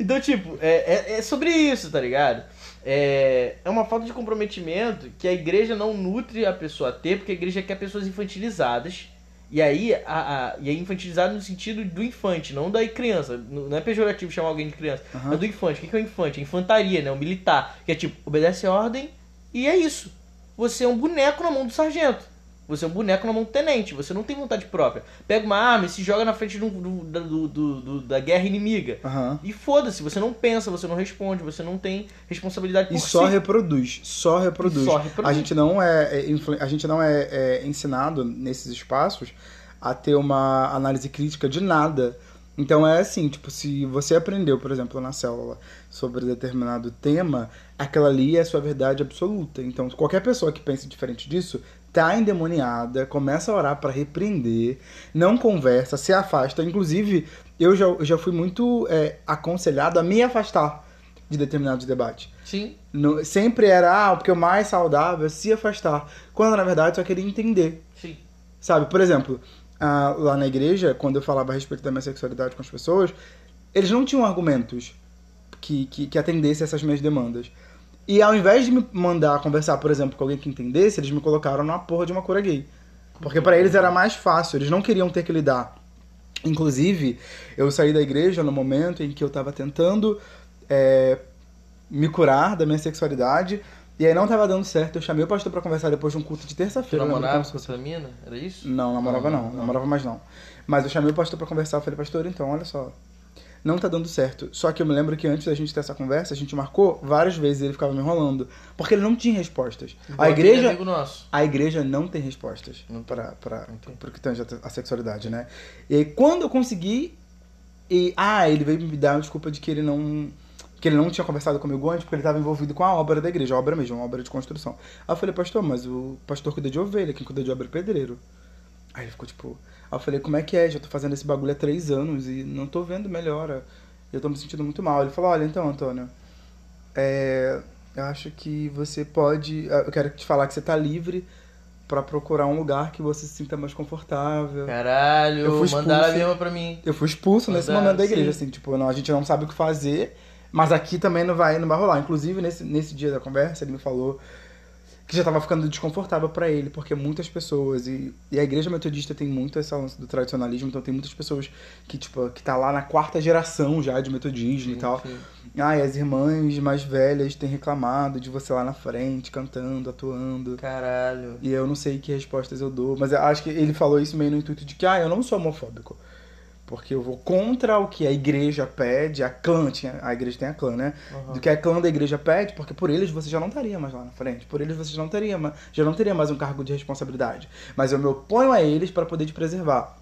[SPEAKER 2] Então, tipo, é, é, é sobre isso, tá ligado? É, é uma falta de comprometimento que a igreja não nutre a pessoa a ter, porque a igreja quer pessoas infantilizadas E aí, a, a, e é infantilizado no sentido do infante, não da criança. Não é pejorativo chamar alguém de criança.
[SPEAKER 1] Aham.
[SPEAKER 2] É do infante. O que que é o infante? É infantaria, né? O militar. Que é tipo, obedece a ordem e é isso. Você é um boneco na mão do sargento. Você é um boneco na mão do tenente. Você não tem vontade própria. Pega uma arma e se joga na frente do, do- da- do- da guerra inimiga.
[SPEAKER 1] Aham.
[SPEAKER 2] E foda-se, você não pensa, você não responde, você não tem responsabilidade por
[SPEAKER 1] E só
[SPEAKER 2] si.
[SPEAKER 1] reproduz, só reproduz.
[SPEAKER 2] E só reproduz.
[SPEAKER 1] A gente não é, é a gente não é, é ensinado nesses espaços a ter uma análise crítica de nada. Então é assim, tipo, se você aprendeu, por exemplo, na célula sobre determinado tema, aquela ali é a sua verdade absoluta. Então, qualquer pessoa que pense diferente disso tá endemoniada, começa a orar para repreender, não conversa, se afasta. Inclusive, eu já, eu já fui muito é, aconselhado a me afastar de determinados debates.
[SPEAKER 2] Sim.
[SPEAKER 1] No- sempre era, ah, porque o mais saudável é se afastar. Quando na verdade eu só queria entender.
[SPEAKER 2] Sim.
[SPEAKER 1] Sabe, por exemplo, ah, lá na igreja, quando eu falava a respeito da minha sexualidade com as pessoas, eles não tinham argumentos que, que, que atendessem essas minhas demandas. E ao invés de me mandar conversar, por exemplo, com alguém que entendesse, eles me colocaram na porra de uma cura gay. Porque pra eles era mais fácil, eles não queriam ter que lidar. Inclusive, eu saí da igreja no momento em que eu tava tentando é, me curar da minha sexualidade. E aí não tava dando certo. Eu chamei o pastor pra conversar depois de um culto de terça-feira. lembro
[SPEAKER 2] namorava com essa mina? Era isso?
[SPEAKER 1] não, namorava não,
[SPEAKER 2] Não, não.
[SPEAKER 1] namorava mais não. Mas eu chamei o pastor pra conversar, eu falei, pastor, então, olha só, não tá dando certo. Só que eu me lembro que antes da gente ter essa conversa, a gente marcou várias vezes e ele ficava me enrolando. Porque ele não tinha respostas.
[SPEAKER 2] Igual
[SPEAKER 1] A igreja, a igreja não tem respostas para para pro que tange a, a sexualidade, né? E aí quando eu consegui e ah, ele veio me dar uma desculpa de que ele não que ele não tinha conversado comigo antes porque ele estava envolvido com a obra da igreja, a obra mesmo, uma obra de construção. Aí eu falei, pastor, mas o pastor cuida de ovelha, quem cuida de obra é pedreiro. Aí ele ficou tipo, aí eu falei, como é que é? Já tô fazendo esse bagulho há três anos e não tô vendo melhora. Eu tô me sentindo muito mal. Ele falou, olha, então, Antônio, é, eu acho que você pode. Eu quero te falar que você tá livre pra procurar um lugar que você se sinta mais confortável.
[SPEAKER 2] Caralho,
[SPEAKER 1] Eu fui
[SPEAKER 2] mandaram a mesma pra mim.
[SPEAKER 1] Eu fui expulso nesse
[SPEAKER 2] Mandaram,
[SPEAKER 1] momento da igreja,
[SPEAKER 2] sim.
[SPEAKER 1] assim, tipo, não, a gente não sabe o que fazer, mas aqui também não vai, não vai rolar. Inclusive, nesse, nesse dia da conversa, ele me falou que já tava ficando desconfortável pra ele, porque muitas pessoas, e, e a igreja metodista tem muito essa lance do tradicionalismo, então tem muitas pessoas que, tipo, que tá lá na quarta geração já de metodismo e tal.
[SPEAKER 2] Sim.
[SPEAKER 1] Ai, as irmãs mais velhas têm reclamado de você lá na frente, cantando, atuando.
[SPEAKER 2] Caralho.
[SPEAKER 1] E eu não sei que respostas eu dou, mas eu acho que ele falou isso meio no intuito de que, ah, eu não sou homofóbico. Porque eu vou contra o que a igreja pede, a clã, tinha, a igreja tem a clã, né?
[SPEAKER 2] Uhum.
[SPEAKER 1] Do que a clã da igreja pede, porque por eles você já não estaria mais lá na frente. Por eles você já não teria, já não teria mais um cargo de responsabilidade. Mas eu me oponho a eles para poder te preservar.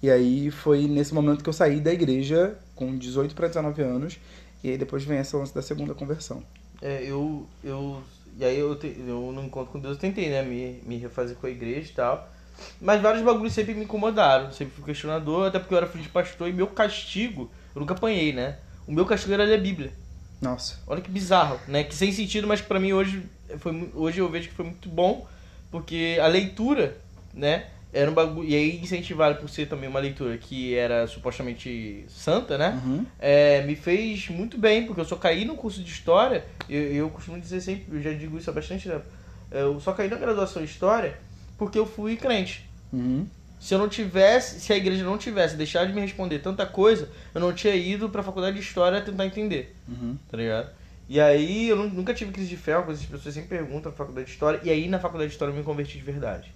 [SPEAKER 1] E aí foi nesse momento que eu saí da igreja com 18 para 19 anos. E aí depois vem essa lance da segunda conversão.
[SPEAKER 2] É, eu, eu. E aí eu, te, eu no encontro com Deus tentei, né? Me, me refazer com a igreja e tal. Mas vários bagulhos sempre me incomodaram. Sempre fui questionador, até porque eu era filho de pastor e meu castigo, eu nunca apanhei, né? O meu castigo era ler a Bíblia.
[SPEAKER 1] Nossa.
[SPEAKER 2] Olha que bizarro, né? Que sem sentido, mas que pra mim hoje foi hoje eu vejo que foi muito bom, porque a leitura, né, era um bagulho e aí incentivado por ser também uma leitura que era supostamente santa, né?
[SPEAKER 1] Uhum.
[SPEAKER 2] É, me fez muito bem, porque eu só caí no curso de história, eu, eu costumo dizer sempre, eu já digo isso há bastante tempo. Eu só caí na graduação em história porque eu fui crente.
[SPEAKER 1] Uhum.
[SPEAKER 2] Se eu não tivesse, se a igreja não tivesse deixado de me responder tanta coisa, eu não tinha ido pra faculdade de história tentar entender
[SPEAKER 1] Uhum.
[SPEAKER 2] tá ligado? E aí eu nu- nunca tive crise de fé, uma coisa que as pessoas sempre perguntam na faculdade de história, e aí na faculdade de história eu me converti de verdade.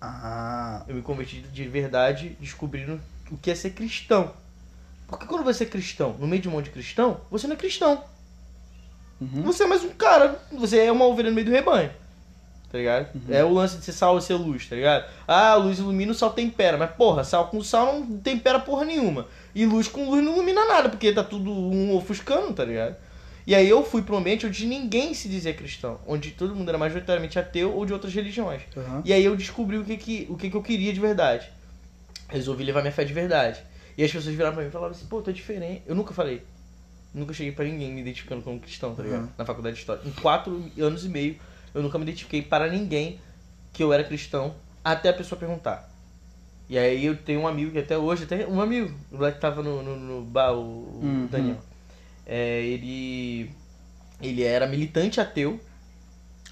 [SPEAKER 1] Ah.
[SPEAKER 2] Eu me converti de verdade descobrindo o que é ser cristão. Porque quando você é cristão, no meio de um monte de cristão, você não é cristão.
[SPEAKER 1] Uhum.
[SPEAKER 2] Você é mais um cara, você é uma ovelha no meio do rebanho. Tá ligado? É o lance de ser sal e ser luz, tá ligado? Ah, luz ilumina, o sal tempera. Mas porra, sal com sal não tempera porra nenhuma. E luz com luz não ilumina nada, porque tá tudo um ofuscando, tá ligado? E aí eu fui pra um ambiente onde ninguém se dizia cristão. Onde todo mundo era majoritariamente ateu ou de outras religiões.
[SPEAKER 1] Uhum.
[SPEAKER 2] E aí eu descobri o que, que, o que, que eu queria de verdade. Resolvi levar minha fé de verdade. E as pessoas viraram pra mim e falavam assim, pô, tu é diferente. Eu nunca falei. Nunca cheguei pra ninguém me identificando como cristão, tá ligado?
[SPEAKER 1] Uhum.
[SPEAKER 2] Na faculdade de História. Em quatro anos e meio, eu nunca me identifiquei para ninguém que eu era cristão, até a pessoa perguntar. E aí eu tenho um amigo que até hoje, até um amigo, o moleque que tava no, no, no bar, o,
[SPEAKER 1] Uhum.
[SPEAKER 2] Daniel. É, ele. Ele era militante ateu.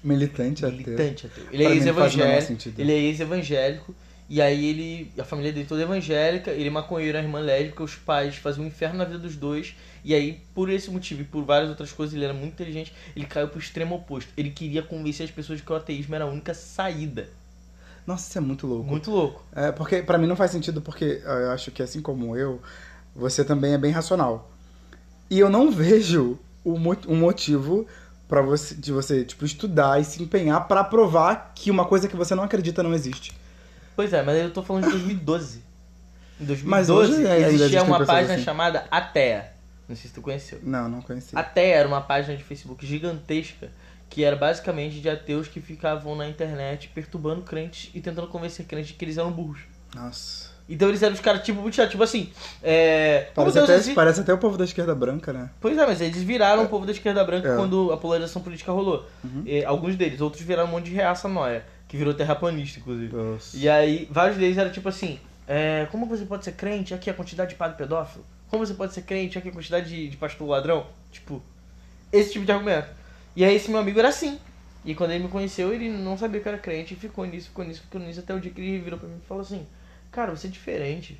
[SPEAKER 1] Militante ateu.
[SPEAKER 2] Militante ateu. Ele
[SPEAKER 1] Pra
[SPEAKER 2] é ex-evangélico. Ele é ex-evangélico. E aí ele. A família dele toda evangélica, ele é maconheiro, a irmã lésbica, os pais faziam um inferno na vida dos dois. E aí, por esse motivo e por várias outras coisas, ele era muito inteligente, ele caiu pro extremo oposto. Ele queria convencer as pessoas que o ateísmo era a única saída.
[SPEAKER 1] Nossa, isso é muito louco.
[SPEAKER 2] Muito louco.
[SPEAKER 1] É, porque para mim não faz sentido, porque eu acho que assim como eu, você também é bem racional. E eu não (laughs) vejo um motivo para você de você tipo estudar e se empenhar para provar que uma coisa que você não acredita não existe.
[SPEAKER 2] Pois é, mas eu tô falando de 2012. Em 2012
[SPEAKER 1] Mas hoje é-
[SPEAKER 2] existia uma página
[SPEAKER 1] assim.
[SPEAKER 2] chamada Atea. Não sei se tu conheceu.
[SPEAKER 1] Não, não conheci.
[SPEAKER 2] Até era uma página de Facebook gigantesca que era basicamente de ateus que ficavam na internet perturbando crentes e tentando convencer crentes de que eles eram burros.
[SPEAKER 1] Nossa.
[SPEAKER 2] Então eles eram os caras tipo muito chato, tipo assim, é,
[SPEAKER 1] Parece até,
[SPEAKER 2] existe-
[SPEAKER 1] parece até o povo da esquerda branca, né?
[SPEAKER 2] Pois é, mas eles viraram o povo da esquerda branca
[SPEAKER 1] É.
[SPEAKER 2] quando a polarização política rolou.
[SPEAKER 1] Uhum.
[SPEAKER 2] E, alguns deles, outros viraram um monte de reaça noia, que virou terraplanista, inclusive.
[SPEAKER 1] Nossa.
[SPEAKER 2] E aí, vários deles eram tipo assim: é, como você pode ser crente? Aqui a quantidade de padre pedófilo. Como você pode ser crente? Aqui a quantidade de, de pastor ladrão. Tipo, esse tipo de argumento. E aí, esse meu amigo era assim. E quando ele me conheceu, ele não sabia que eu era crente. E ficou nisso, ficou nisso, ficou nisso. Até o dia que ele virou pra mim e falou assim: Cara, você é diferente.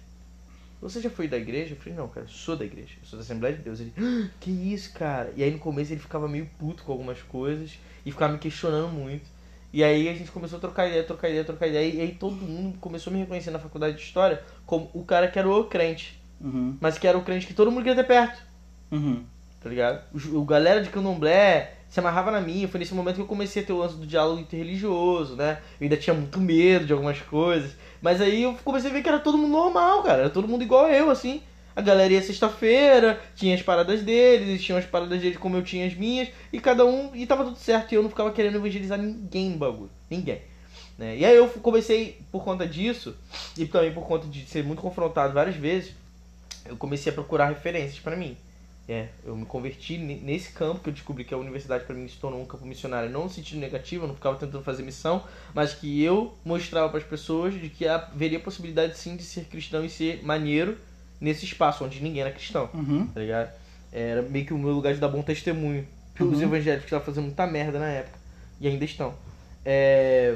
[SPEAKER 2] Você já foi da igreja? Eu falei: Não, cara, eu sou da igreja. Eu sou da Assembleia de Deus. Ele: "Ah, Que isso, cara? E aí no começo ele ficava meio puto com algumas coisas. E ficava me questionando muito. E aí a gente começou a trocar ideia, trocar ideia, trocar ideia. E aí todo mundo começou a me reconhecer na faculdade de história como o cara que era o crente.
[SPEAKER 1] Uhum.
[SPEAKER 2] Mas que era o crente que todo mundo queria ter perto,
[SPEAKER 1] Uhum.
[SPEAKER 2] tá ligado? O, o galera de candomblé se amarrava na minha. Foi nesse momento que eu comecei a ter o lance do diálogo interreligioso, né? Eu ainda tinha muito medo de algumas coisas. Mas aí eu comecei a ver que era todo mundo normal, cara. Era todo mundo igual eu, assim. A galera ia sexta-feira, tinha as paradas deles, eles tinham as paradas deles como eu tinha as minhas, e cada um. E tava tudo certo. E eu não ficava querendo evangelizar ninguém no bagulho. Ninguém. Né? E aí eu comecei, por conta disso, e também por conta de ser muito confrontado várias vezes, eu comecei a procurar referências pra mim. É, eu me converti ne- nesse campo que eu descobri que a universidade pra mim se tornou um campo missionário, não no sentido negativo, eu não ficava tentando fazer missão, mas que eu mostrava para as pessoas de que haveria possibilidade sim de ser cristão e ser maneiro nesse espaço onde ninguém era cristão,
[SPEAKER 1] Uhum.
[SPEAKER 2] tá ligado? Era meio que o meu lugar de dar bom testemunho pelos
[SPEAKER 1] Uhum.
[SPEAKER 2] evangélicos que estavam fazendo muita merda na época e ainda estão. É,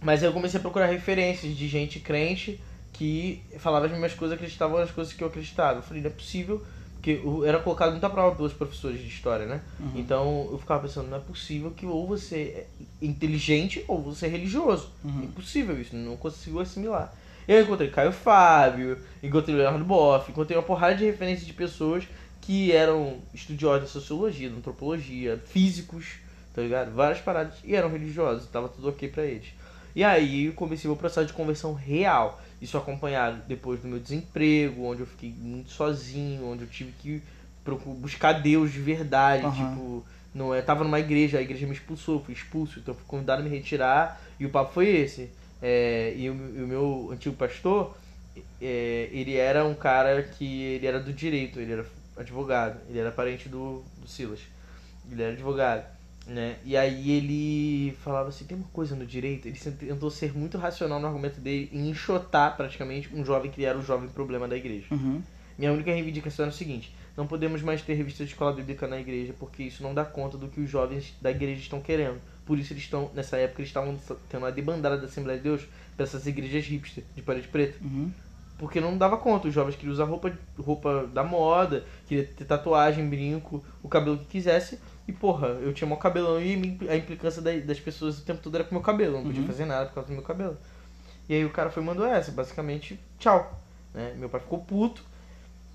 [SPEAKER 2] Mas aí eu comecei a procurar referências de gente crente que falava as mesmas coisas, acreditavam nas coisas que eu acreditava. Eu falei, não é possível, porque eu era colocado muita prova pelos professores de história, né?
[SPEAKER 1] Uhum.
[SPEAKER 2] Então eu ficava pensando, não é possível que ou você é inteligente ou você é religioso.
[SPEAKER 1] Uhum.
[SPEAKER 2] Impossível isso, não consigo assimilar. Eu encontrei Caio Fábio, encontrei Leonardo Boff, encontrei uma porrada de referências de pessoas que eram estudiosos da sociologia, da antropologia, físicos, tá ligado? Várias paradas e eram religiosos, tava tudo ok pra eles. E aí eu comecei meu processo de conversão real. Isso acompanhado depois do meu desemprego, onde eu fiquei muito sozinho, onde eu tive que buscar Deus de verdade,
[SPEAKER 1] Aham.
[SPEAKER 2] tipo, não é, tava numa igreja, a igreja me expulsou, fui expulso, então fui convidado a me retirar e o papo foi esse. É, e, o, o meu antigo pastor, é, ele era um cara que ele era do direito, ele era advogado, ele era parente do, do Silas, ele era advogado, né? E aí ele falava assim, tem uma coisa no direito, ele tentou ser muito racional no argumento dele e enxotar praticamente um jovem que era o jovem problema da igreja.
[SPEAKER 1] Uhum.
[SPEAKER 2] Minha única reivindicação era o seguinte: não podemos mais ter revista de escola bíblica na igreja, porque isso não dá conta do que os jovens da igreja estão querendo. Por isso eles estão, nessa época, eles estavam tendo uma debandada da Assembleia de Deus para essas igrejas hipster de parede preta.
[SPEAKER 1] Uhum.
[SPEAKER 2] Porque não dava conta, os jovens queriam usar roupa, roupa da moda, queria ter tatuagem, brinco, o cabelo que quisesse. E porra, eu tinha meu cabelão e a implicância da- das pessoas o tempo todo era com o meu cabelo, não podia
[SPEAKER 1] Uhum.
[SPEAKER 2] fazer nada por causa do meu cabelo. E aí o cara foi mandou essa, basicamente, tchau. Né? Meu pai ficou puto,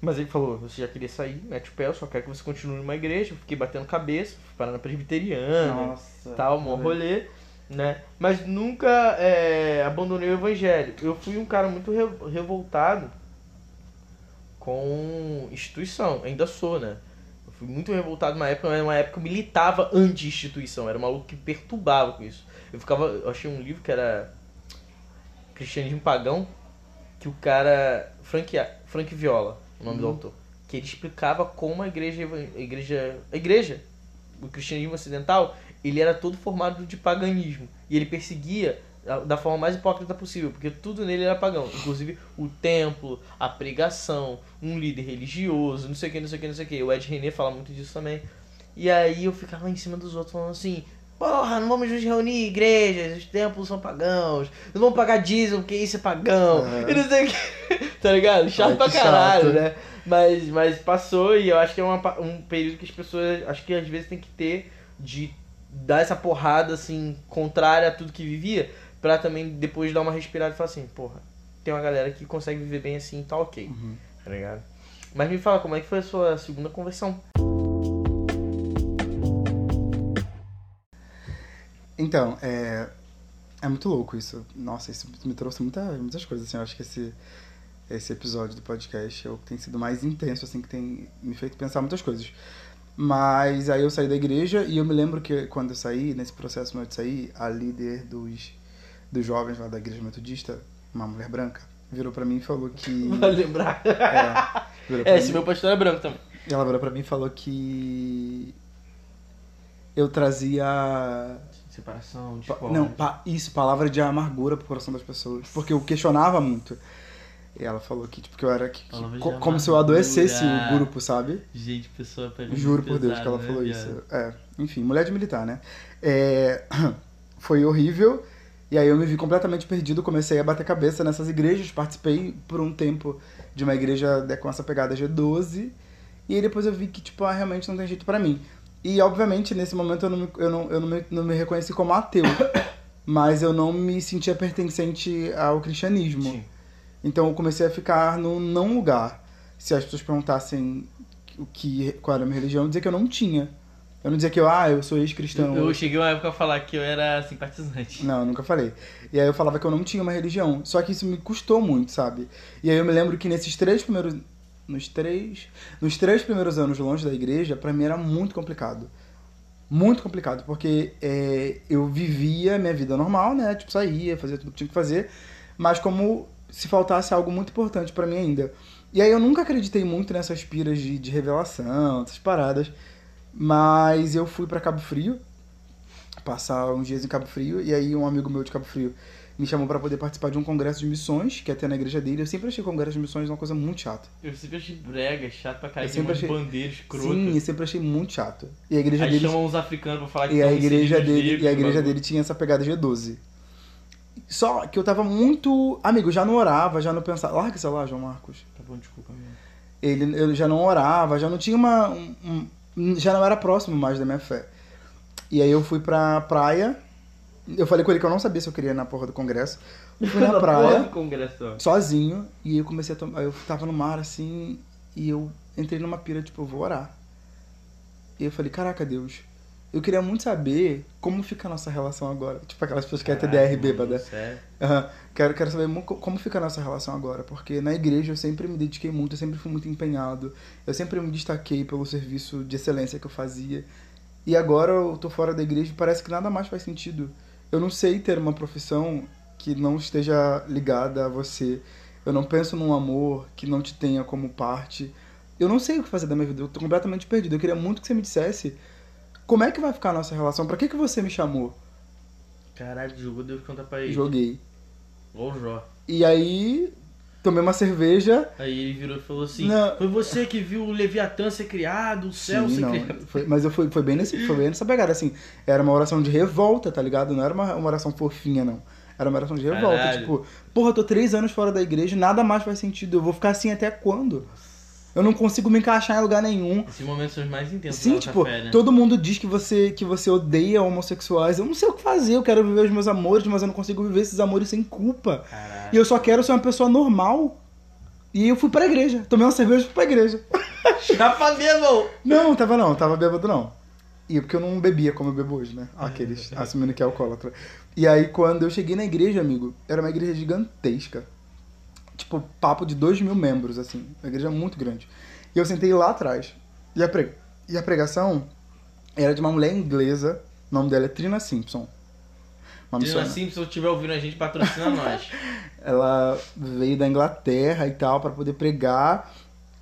[SPEAKER 2] mas ele falou, você já queria sair, mete o pé, eu só quero que você continue numa igreja. Eu fiquei batendo cabeça, fui parar na presbiteriana,
[SPEAKER 1] Nossa.
[SPEAKER 2] tal, mó rolê, né? Mas nunca é, abandonei o evangelho. Eu fui um cara muito re- revoltado com instituição, ainda sou, né? Eu fui muito revoltado numa época, mas uma época eu militava anti-instituição, era um maluco que perturbava com isso. Eu ficava, eu achei um livro que era Cristianismo Pagão, que o cara, Frank, Frank Viola, o nome do
[SPEAKER 1] Uhum.
[SPEAKER 2] autor, que ele explicava como a igreja, a igreja, a igreja, o cristianismo ocidental, ele era todo formado de paganismo e ele perseguia a- da forma mais hipócrita possível, porque tudo nele era pagão, inclusive o templo, a pregação, um líder religioso, não sei o que, não sei o que, não sei o que. O Ed René fala muito disso também. E aí eu ficava em cima dos outros falando assim: porra, não vamos nos reunir em igrejas, os templos são pagãos, não vamos pagar dízimo porque isso é pagão,
[SPEAKER 1] É.
[SPEAKER 2] e não sei o que, (laughs) tá ligado? Chato
[SPEAKER 1] Ai,
[SPEAKER 2] pra caralho,
[SPEAKER 1] chato.
[SPEAKER 2] né? Mas, mas passou e eu acho que é uma um período que as pessoas, acho que às vezes tem que ter de dar essa porrada, assim, contrária a tudo que vivia, pra também depois dar uma respirada e falar assim, porra, tem uma galera que consegue viver bem assim, tá ok,
[SPEAKER 1] Uhum.
[SPEAKER 2] tá ligado? Mas me fala, como é que foi a sua segunda conversão?
[SPEAKER 1] Então, é, é muito louco isso. Nossa, isso me trouxe muita, muitas coisas, assim. Eu acho que esse, esse episódio do podcast é o que tem sido mais intenso, assim, que tem me feito pensar muitas coisas. Mas aí eu saí da igreja e eu me lembro que quando eu saí, nesse processo meu de sair, a líder dos, dos jovens lá da igreja metodista, uma mulher branca, virou pra mim e falou que... (laughs)
[SPEAKER 2] Vai lembrar.
[SPEAKER 1] É, virou pra
[SPEAKER 2] É,
[SPEAKER 1] mim-
[SPEAKER 2] esse meu pastor é branco também.
[SPEAKER 1] ela virou pra mim e falou que eu trazia
[SPEAKER 2] Separação,
[SPEAKER 1] Pa-
[SPEAKER 2] discórdia.
[SPEAKER 1] Não, pa- isso, palavra de amargura pro coração das pessoas. Porque eu questionava muito. E ela falou que, tipo, que eu era. Que, co- como se eu adoecesse o grupo, sabe?
[SPEAKER 2] Gente, pessoa pega
[SPEAKER 1] Juro por Deus que ela falou isso. É, enfim, mulher de militar, né? É, (clears throat) foi horrível. E aí eu me vi completamente perdido, comecei a bater cabeça nessas igrejas, participei por um tempo de uma igreja com essa pegada G12. E aí depois eu vi que, tipo, ah, realmente não tem jeito pra mim. E, obviamente, nesse momento eu não me, eu não, eu não me, não me reconheci como ateu. (coughs) mas eu não me sentia pertencente ao cristianismo.
[SPEAKER 2] Sim.
[SPEAKER 1] Então eu comecei a ficar no não lugar. Se as pessoas perguntassem o que, qual era a minha religião, eu dizia que eu não tinha. Eu não dizia que eu, ah, eu sou ex-cristão.
[SPEAKER 2] Eu, eu cheguei uma época a falar que eu era simpatizante.
[SPEAKER 1] Não, eu nunca falei. E aí eu falava que eu não tinha uma religião. Só que isso me custou muito, sabe? E aí eu me lembro que nesses três primeiros. Nos três. Nos três primeiros anos longe da igreja, pra mim era muito complicado. Muito complicado, porque é, eu vivia minha vida normal, né? Tipo, saía, fazia tudo que tinha que fazer, mas como se faltasse algo muito importante pra mim ainda. E aí eu nunca acreditei muito nessas piras de, de revelação, essas paradas, mas eu fui pra Cabo Frio, passar uns dias em Cabo Frio, e aí um amigo meu de Cabo Frio me chamou pra poder participar de um congresso de missões, que ia ter na igreja dele. Eu sempre achei congresso de missões uma coisa muito chata.
[SPEAKER 2] Eu sempre achei brega, chato pra caralho.
[SPEAKER 1] Sempre achei-
[SPEAKER 2] bandeiras escrotas.
[SPEAKER 1] Sim, eu sempre achei muito chato. E a igreja
[SPEAKER 2] Aí
[SPEAKER 1] dele
[SPEAKER 2] chamam uns africanos pra falar que
[SPEAKER 1] E a igreja dele,
[SPEAKER 2] negros,
[SPEAKER 1] e a igreja dele tinha essa pegada G12. Só que eu tava muito. Amigo, eu já não orava, já não pensava. Larga esse lá, João Marcos.
[SPEAKER 2] Tá bom, desculpa. Meu.
[SPEAKER 1] Ele, eu já não orava, já não tinha uma. um- um- já não era próximo mais da minha fé. E aí eu fui pra praia. Eu falei com ele que eu não sabia se eu queria ir na porra do congresso. Eu fui na (laughs)
[SPEAKER 2] porra
[SPEAKER 1] praia, sozinho, e eu comecei a tomar. Eu tava no mar assim, e eu entrei numa pira, tipo, eu vou orar. E eu falei, caraca, Deus, eu queria muito saber como fica a nossa relação agora. Tipo, aquelas pessoas que é TDR bêbada.
[SPEAKER 2] sério.
[SPEAKER 1] Aham. Quero, quero saber como fica a nossa relação agora, porque na igreja eu sempre me dediquei muito, eu sempre fui muito empenhado, eu sempre me destaquei pelo serviço de excelência que eu fazia. E agora eu tô fora da igreja e parece que nada mais faz sentido. Eu não sei ter uma profissão que não esteja ligada a você. Eu não penso num amor que não te tenha como parte. Eu não sei o que fazer da minha vida, eu tô completamente perdido. Eu queria muito que você me dissesse como é que vai ficar a nossa relação, pra que, que você me chamou?
[SPEAKER 2] Caralho, jogou Deus contra a parede.
[SPEAKER 1] Joguei.
[SPEAKER 2] Ou Jó.
[SPEAKER 1] E aí, tomei uma cerveja.
[SPEAKER 2] Aí ele virou e falou assim:
[SPEAKER 1] Não.
[SPEAKER 2] Foi você que viu o Leviatã ser criado, o céu
[SPEAKER 1] Sim,
[SPEAKER 2] ser
[SPEAKER 1] não.
[SPEAKER 2] criado.
[SPEAKER 1] Foi- mas eu fui, foi, bem nesse, foi bem nessa pegada, assim. Era uma oração de revolta, tá ligado? Não era uma, uma oração fofinha, não. Era uma oração de revolta.
[SPEAKER 2] Caralho.
[SPEAKER 1] Tipo, porra, eu tô três anos fora da igreja, nada mais faz sentido. Eu vou ficar assim até quando? Eu não consigo me encaixar em lugar nenhum.
[SPEAKER 2] Esses momentos são os mais intensos
[SPEAKER 1] Sim, tipo,
[SPEAKER 2] fé, né?
[SPEAKER 1] todo mundo diz que você, que você odeia homossexuais. Eu não sei o que fazer, eu quero viver os meus amores, mas eu não consigo viver esses amores sem culpa.
[SPEAKER 2] Caralho.
[SPEAKER 1] E eu só quero ser uma pessoa normal. E eu fui pra igreja. Tomei uma cerveja e fui pra igreja. (laughs)
[SPEAKER 2] Chapa mesmo!
[SPEAKER 1] Não, tava não, tava bêbado não. E porque eu não bebia como eu bebo hoje, né? Aqueles assumindo que é alcoólatra. E aí quando eu cheguei na igreja, amigo, era uma igreja gigantesca. Tipo, papo de dois mil membros, assim. Uma igreja muito grande. E eu sentei lá atrás. E a, pre... e a pregação era de uma mulher inglesa. O nome dela é Trina Simpson. Uma missionária.
[SPEAKER 2] Simpson, se eu estiver ouvindo a gente, patrocina (laughs) nós.
[SPEAKER 1] Ela veio da Inglaterra e tal para poder pregar.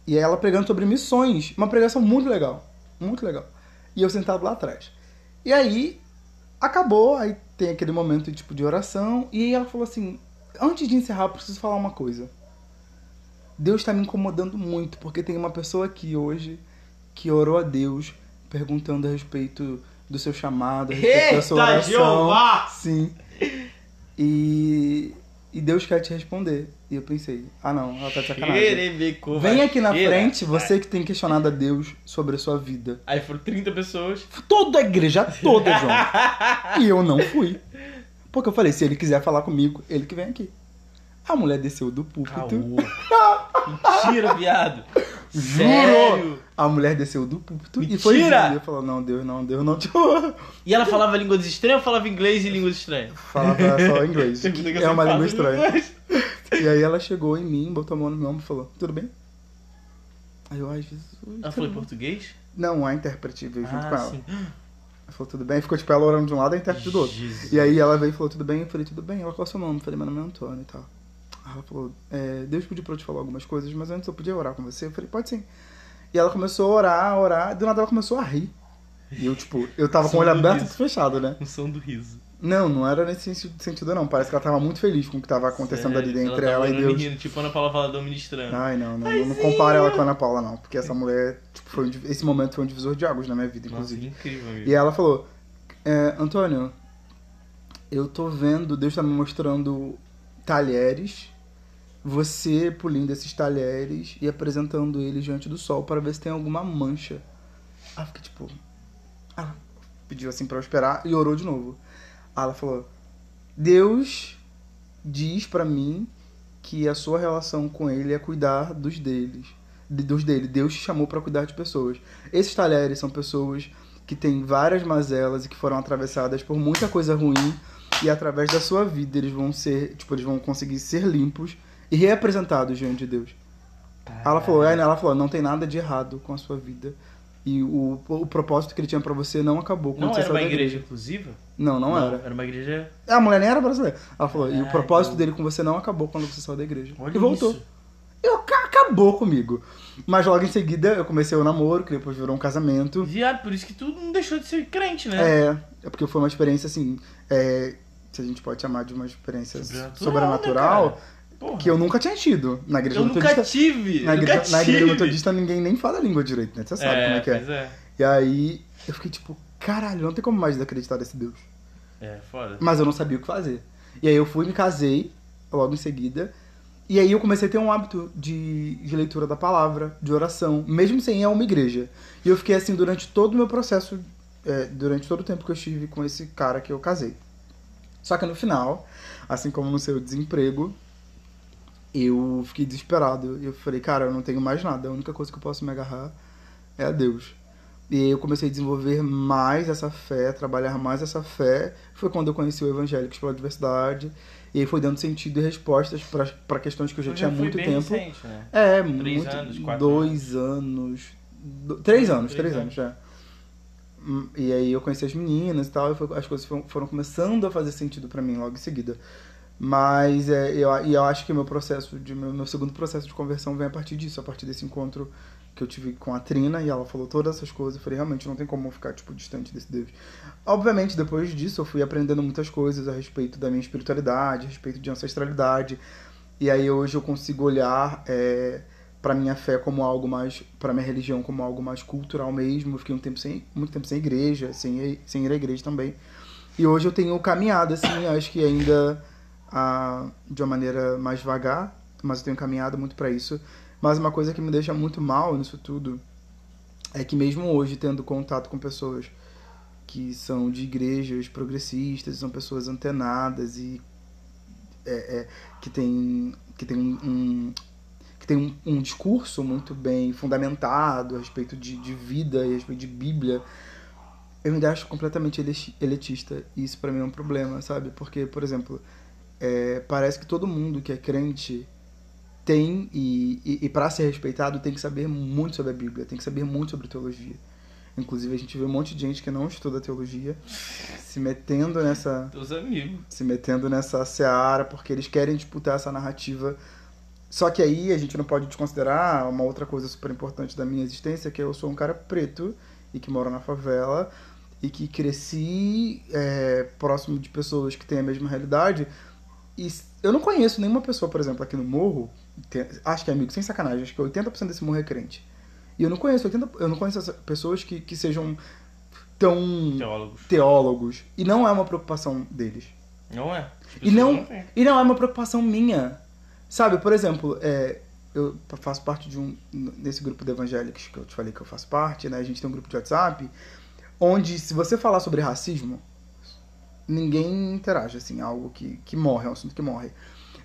[SPEAKER 1] E aí ela pregando sobre missões. Uma pregação muito legal. Muito legal. E eu sentado lá atrás. E aí acabou, aí tem aquele momento tipo de oração e aí ela falou assim: "Antes de encerrar, eu preciso falar uma coisa. Deus está me incomodando muito porque tem uma pessoa aqui hoje que orou a Deus perguntando a respeito do seu chamado, a respeito da sua oração.
[SPEAKER 2] Jeová!
[SPEAKER 1] Sim. E, e Deus quer te responder. E eu pensei, ah não, ela tá de sacanagem. Vem aqui na frente, você que tem questionado a Deus sobre a sua vida.
[SPEAKER 2] Aí foram 30 pessoas.
[SPEAKER 1] Toda a igreja toda, João. E eu não fui. Porque eu falei, se ele quiser falar comigo, ele que vem aqui. A mulher desceu do púlpito. (laughs)
[SPEAKER 2] Mentira, viado.
[SPEAKER 1] Juro!
[SPEAKER 2] Sério?
[SPEAKER 1] A mulher desceu do púlpito e
[SPEAKER 2] Mentira!
[SPEAKER 1] foi vir. Eu falou, não, Deus não, Deus não (laughs) te
[SPEAKER 2] E ela falava línguas estranhas ou falava inglês e línguas estranhas?
[SPEAKER 1] Falava só (laughs) inglês. É uma língua estranha. E aí ela chegou em mim, botou a mão no meu ombro e falou, tudo bem? Aí eu, ai, Jesus.
[SPEAKER 2] Ela falou em
[SPEAKER 1] bem."
[SPEAKER 2] português?
[SPEAKER 1] Não, a intérprete veio junto com
[SPEAKER 2] Ah,
[SPEAKER 1] ela.
[SPEAKER 2] sim.
[SPEAKER 1] Ela falou, tudo bem? Ficou tipo ela orando de um lado e a intérprete do outro.
[SPEAKER 2] Jesus.
[SPEAKER 1] E aí ela veio e falou, tudo bem? Eu falei, tudo bem. Ela, qual é o seu nome? Eu falei, meu nome é Antônio e tal. Ela falou, é, Deus pediu pra eu te falar algumas coisas, mas antes eu podia orar com você? Eu falei, pode sim. E ela começou a orar, a orar, do nada ela começou a rir. E eu, tipo, eu tava com o olho aberto e fechado, né?
[SPEAKER 2] Um som do riso.
[SPEAKER 1] Não, não era nesse sentido- não. Parece que ela tava muito feliz com o que tava acontecendo
[SPEAKER 2] Sério,
[SPEAKER 1] ali
[SPEAKER 2] tava
[SPEAKER 1] ela, e Deus.
[SPEAKER 2] rindo, tipo Ana Paula Valadão ministrando.
[SPEAKER 1] Ai, não, não, não compara ela com a Ana Paula, não. Porque essa mulher, tipo, foi um esse momento foi um divisor de águas na minha vida,
[SPEAKER 2] Nossa,
[SPEAKER 1] inclusive.
[SPEAKER 2] que incrível, amigo.
[SPEAKER 1] E ela falou, é, Antônio, eu tô vendo, Deus tá me mostrando talheres, você pulindo esses talheres e apresentando eles diante do sol para ver se tem alguma mancha. Eu fiquei tipo. Ela pediu assim pra eu esperar e orou de novo. Ela falou: Deus diz pra mim que a sua relação com ele é cuidar dos deles. de- Dos dele. Deus te chamou pra cuidar de pessoas. Esses talheres são pessoas que têm várias mazelas e que foram atravessadas por muita coisa ruim e através da sua vida eles vão ser, tipo, eles vão conseguir ser limpos e reapresentados diante de Deus. Ela falou, aí ela falou, não tem nada de errado com a sua vida. E o, o propósito que ele tinha pra você não acabou
[SPEAKER 2] Não era uma
[SPEAKER 1] da
[SPEAKER 2] igreja inclusiva?
[SPEAKER 1] Não, não, era.
[SPEAKER 2] Era uma igreja.
[SPEAKER 1] A mulher nem era brasileira. Ela falou, e o
[SPEAKER 2] Ah,
[SPEAKER 1] propósito
[SPEAKER 2] então.
[SPEAKER 1] dele com você não acabou quando você saiu da igreja.
[SPEAKER 2] Olha
[SPEAKER 1] e voltou.
[SPEAKER 2] isso.
[SPEAKER 1] E ac- acabou comigo. Mas logo em seguida eu comecei o namoro, que depois virou um casamento.
[SPEAKER 2] Viado, por isso que tu não deixou de ser crente, né?
[SPEAKER 1] É, é porque foi uma experiência assim, é, se a gente pode chamar de uma experiência
[SPEAKER 2] Sobrenatural,
[SPEAKER 1] sobrenatural,
[SPEAKER 2] né, Porra.
[SPEAKER 1] que eu nunca tinha tido. Na igreja
[SPEAKER 2] Eu nunca
[SPEAKER 1] metodista.
[SPEAKER 2] tive.
[SPEAKER 1] na,
[SPEAKER 2] nunca
[SPEAKER 1] igreja, na igreja
[SPEAKER 2] tive.
[SPEAKER 1] metodista ninguém nem fala a língua direito, né? Você sabe como é que é.
[SPEAKER 2] Pois é.
[SPEAKER 1] E aí eu fiquei tipo, caralho, não tem como mais desacreditar nesse Deus.
[SPEAKER 2] É, foda.
[SPEAKER 1] Mas eu não sabia o que fazer. E aí eu fui, me casei, logo em seguida. E aí eu comecei a ter um hábito de, de leitura da palavra, de oração, mesmo sem ir a uma igreja. E eu fiquei assim durante todo o meu processo, é, durante todo o tempo que eu estive com esse cara que eu casei. Só que no final, assim como no seu desemprego, eu fiquei desesperado. Eu falei, cara, eu não tenho mais nada. A única coisa que eu posso me agarrar é a Deus. E eu comecei a desenvolver mais essa fé, trabalhar mais essa fé. Foi quando eu conheci o Evangélicos pela Diversidade. E foi dando sentido e respostas para questões que eu já
[SPEAKER 2] Tu
[SPEAKER 1] tinha muito
[SPEAKER 2] bem
[SPEAKER 1] tempo.
[SPEAKER 2] recente, né?
[SPEAKER 1] É,
[SPEAKER 2] Três
[SPEAKER 1] muito.
[SPEAKER 2] anos, quatro
[SPEAKER 1] dois anos. do- três anos,
[SPEAKER 2] Três anos.
[SPEAKER 1] anos, já. Hum, E aí eu conheci as meninas e tal, e foi- as coisas foram, foram começando a fazer sentido pra mim logo em seguida. Mas é, eu, eu acho que meu processo, de, meu, meu segundo processo de conversão vem a partir disso, a partir desse encontro que eu tive com a Trina, e ela falou todas essas coisas. Eu falei, realmente, não tem como ficar, tipo, distante desse Deus. Obviamente, depois disso, eu fui aprendendo muitas coisas a respeito da minha espiritualidade, a respeito de ancestralidade. E aí hoje eu consigo olhar é, para minha fé como algo mais, para minha religião como algo mais cultural mesmo. Eu fiquei um tempo sem, muito tempo sem igreja, sem sem ir à igreja também. E hoje eu tenho caminhado assim, acho que ainda ah, de uma maneira mais vagar, mas eu tenho caminhado muito para isso. Mas uma coisa que me deixa muito mal nisso tudo é que mesmo hoje tendo contato com pessoas que são de igrejas progressistas, são pessoas antenadas e é, é, que tem que tem um, que tem um, um discurso muito bem fundamentado a respeito de, de vida e a respeito de Bíblia eu ainda acho completamente elitista e isso pra mim é um problema sabe porque por exemplo é, parece que todo mundo que é crente tem e, e, e para ser respeitado tem que saber muito sobre a Bíblia tem que saber muito sobre teologia inclusive a gente vê um monte de gente que não estuda teologia se metendo nessa
[SPEAKER 2] Teus amigos.
[SPEAKER 1] se metendo nessa seara porque eles querem disputar essa narrativa. Só que aí a gente não pode desconsiderar uma outra coisa super importante da minha existência, que eu sou um cara preto e que mora na favela e que cresci é, próximo de pessoas que têm a mesma realidade. E eu não conheço nenhuma pessoa, por exemplo, aqui no morro, acho que é amigo, sem sacanagem, acho que 80% desse morro é crente. E eu não conheço 80, eu não conheço pessoas que, que sejam tão
[SPEAKER 2] Teólogos.
[SPEAKER 1] teólogos. E não é uma preocupação deles.
[SPEAKER 2] Não é?
[SPEAKER 1] E
[SPEAKER 2] pessoas
[SPEAKER 1] não,
[SPEAKER 2] têm.
[SPEAKER 1] e não é uma preocupação minha. Sabe, por exemplo, é, eu faço parte de um. Nesse grupo de evangélicos que eu te falei que eu faço parte, né? A gente tem um grupo de WhatsApp, onde se você falar sobre racismo, ninguém interage, assim, é algo que, que morre, é um assunto que morre.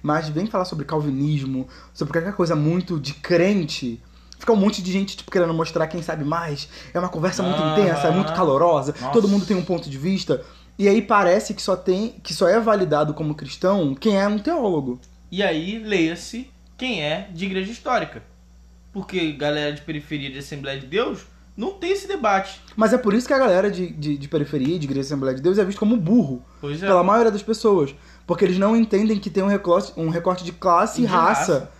[SPEAKER 1] Mas vem falar sobre calvinismo, sobre qualquer coisa muito de crente. Fica um monte de gente, tipo, querendo mostrar quem sabe mais. É uma conversa muito
[SPEAKER 2] Aham.
[SPEAKER 1] intensa, é muito calorosa.
[SPEAKER 2] Nossa.
[SPEAKER 1] Todo mundo tem um ponto de vista. E aí parece que só tem, que só é validado como cristão quem é um teólogo.
[SPEAKER 2] E aí, leia-se quem é de igreja histórica. Porque galera de periferia de Assembleia de Deus não tem esse debate.
[SPEAKER 1] Mas é por isso que a galera de, de, de periferia, de igreja Assembleia de Deus, é visto como burro
[SPEAKER 2] Pois é.
[SPEAKER 1] pela maioria das pessoas. Porque eles não entendem que tem um recorte, um recorte de classe e raça,
[SPEAKER 2] raça.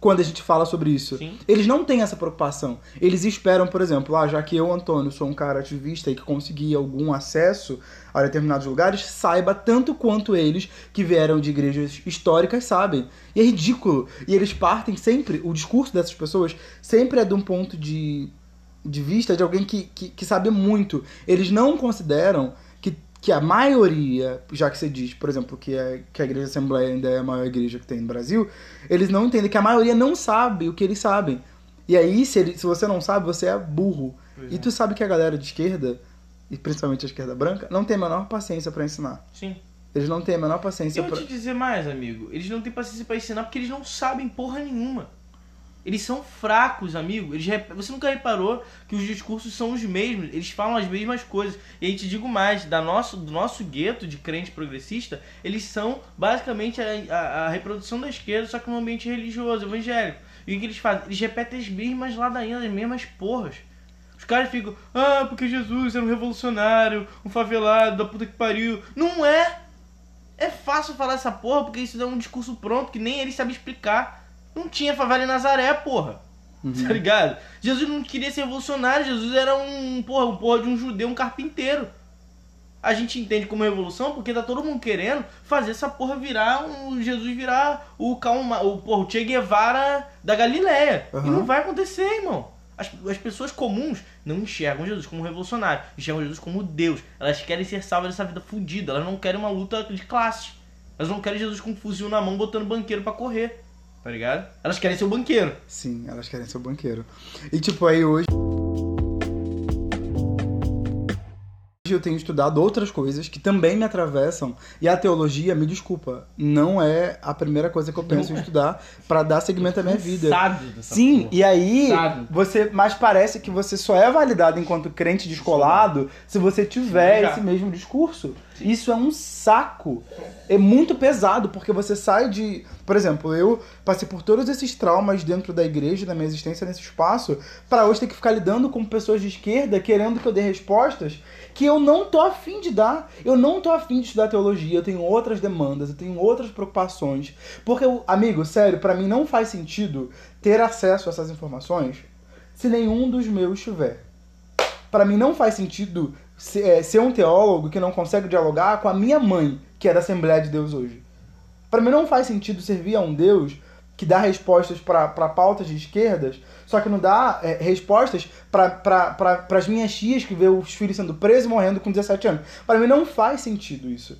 [SPEAKER 1] quando a gente fala sobre isso.
[SPEAKER 2] Sim.
[SPEAKER 1] Eles não têm essa preocupação. Eles esperam, por exemplo, ah, já que eu, Antônio, sou um cara ativista e que consegui algum acesso a determinados lugares, saiba tanto quanto eles que vieram de igrejas históricas sabem. E é ridículo. E eles partem sempre, o discurso dessas pessoas sempre é de um ponto de, de vista de alguém que, que, que sabe muito. Eles não consideram que, que a maioria, já que você diz, por exemplo, que, é, que a Igreja Assembleia ainda é a maior igreja que tem no Brasil, eles não entendem que a maioria não sabe o que eles sabem. E aí, se, ele, se você não sabe, você é burro.
[SPEAKER 2] Pois
[SPEAKER 1] E
[SPEAKER 2] é.
[SPEAKER 1] tu sabe que a galera de esquerda, e principalmente a esquerda branca, não tem a menor paciência pra ensinar.
[SPEAKER 2] Sim.
[SPEAKER 1] Eles não têm a menor paciência
[SPEAKER 2] Eu vou
[SPEAKER 1] pra.
[SPEAKER 2] te dizer mais, amigo. Eles não têm paciência pra ensinar porque eles não sabem porra nenhuma. Eles são fracos, amigo. Eles rep- Você nunca reparou que os discursos são os mesmos. Eles falam as mesmas coisas. E aí te digo mais, da nosso, do nosso gueto de crente progressista, eles são basicamente a, a- a reprodução da esquerda, só que num ambiente religioso, evangélico. E o que eles fazem? Eles repetem as mesmas ladainhas, as mesmas porras. Os caras ficam, ah, porque Jesus era um revolucionário, um favelado, da puta que pariu. Não é! É fácil falar essa porra porque isso é um discurso pronto que nem ele sabe explicar. Não tinha favela em Nazaré, porra. Tá ligado? Jesus não queria ser revolucionário, Jesus era um porra, um porra de um judeu, um carpinteiro. A gente entende como revolução porque tá todo mundo querendo fazer essa porra virar um Jesus virar o calma, o porra, o Che Guevara da Galileia. E
[SPEAKER 1] Aham.
[SPEAKER 2] não vai acontecer, irmão. As, as pessoas comuns não enxergam Jesus como revolucionário, enxergam Jesus como Deus. Elas querem ser salvas dessa vida fudida, elas não querem uma luta de classe. Elas não querem Jesus com um fuzil na mão botando banqueiro pra correr. Tá ligado? Elas querem ser o banqueiro.
[SPEAKER 1] Sim, elas querem ser o banqueiro. E tipo, aí hoje. Hoje eu tenho estudado outras coisas que também me atravessam. E a teologia, me desculpa, não é a primeira coisa que eu penso em estudar pra dar segmento à minha vida. Sim,
[SPEAKER 2] porra.
[SPEAKER 1] e aí
[SPEAKER 2] Sabe?
[SPEAKER 1] você, mas parece que você só é validado enquanto crente descolado se você tiver
[SPEAKER 2] Já.
[SPEAKER 1] esse mesmo discurso. Isso é um saco. É muito pesado porque você sai de, por exemplo, eu passei por todos esses traumas dentro da igreja, da minha existência nesse espaço, pra hoje ter que ficar lidando com pessoas de esquerda querendo que eu dê respostas que eu não tô afim de dar. Eu não tô afim de estudar teologia, eu tenho outras demandas, eu tenho outras preocupações. Porque, amigo, sério, pra mim não faz sentido ter acesso a essas informações se nenhum dos meus tiver. Pra mim não faz sentido ser, é, ser um teólogo que não consegue dialogar com a minha mãe, que é da Assembleia de Deus hoje. Pra mim não faz sentido servir a um Deus que dá respostas pra pautas de esquerdas, só que não dá é, respostas pra- pras minhas tias que vê os filhos sendo presos e morrendo com 17 anos. Pra mim não faz sentido isso.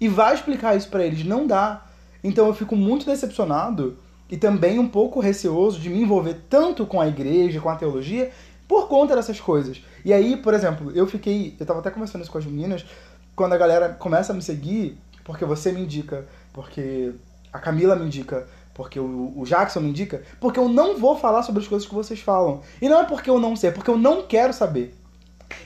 [SPEAKER 1] E vai explicar isso pra eles, não dá. Então eu fico muito decepcionado e também um pouco receoso de me envolver tanto com a igreja, com a teologia, por conta dessas coisas. E aí, por exemplo, eu fiquei. Eu tava até conversando isso com as meninas, quando a galera começa a me seguir, porque você me indica, porque a Camila me indica, porque o, o Jackson me indica, porque eu não vou falar sobre as coisas que vocês falam. E não é porque eu não sei, é porque eu não quero saber.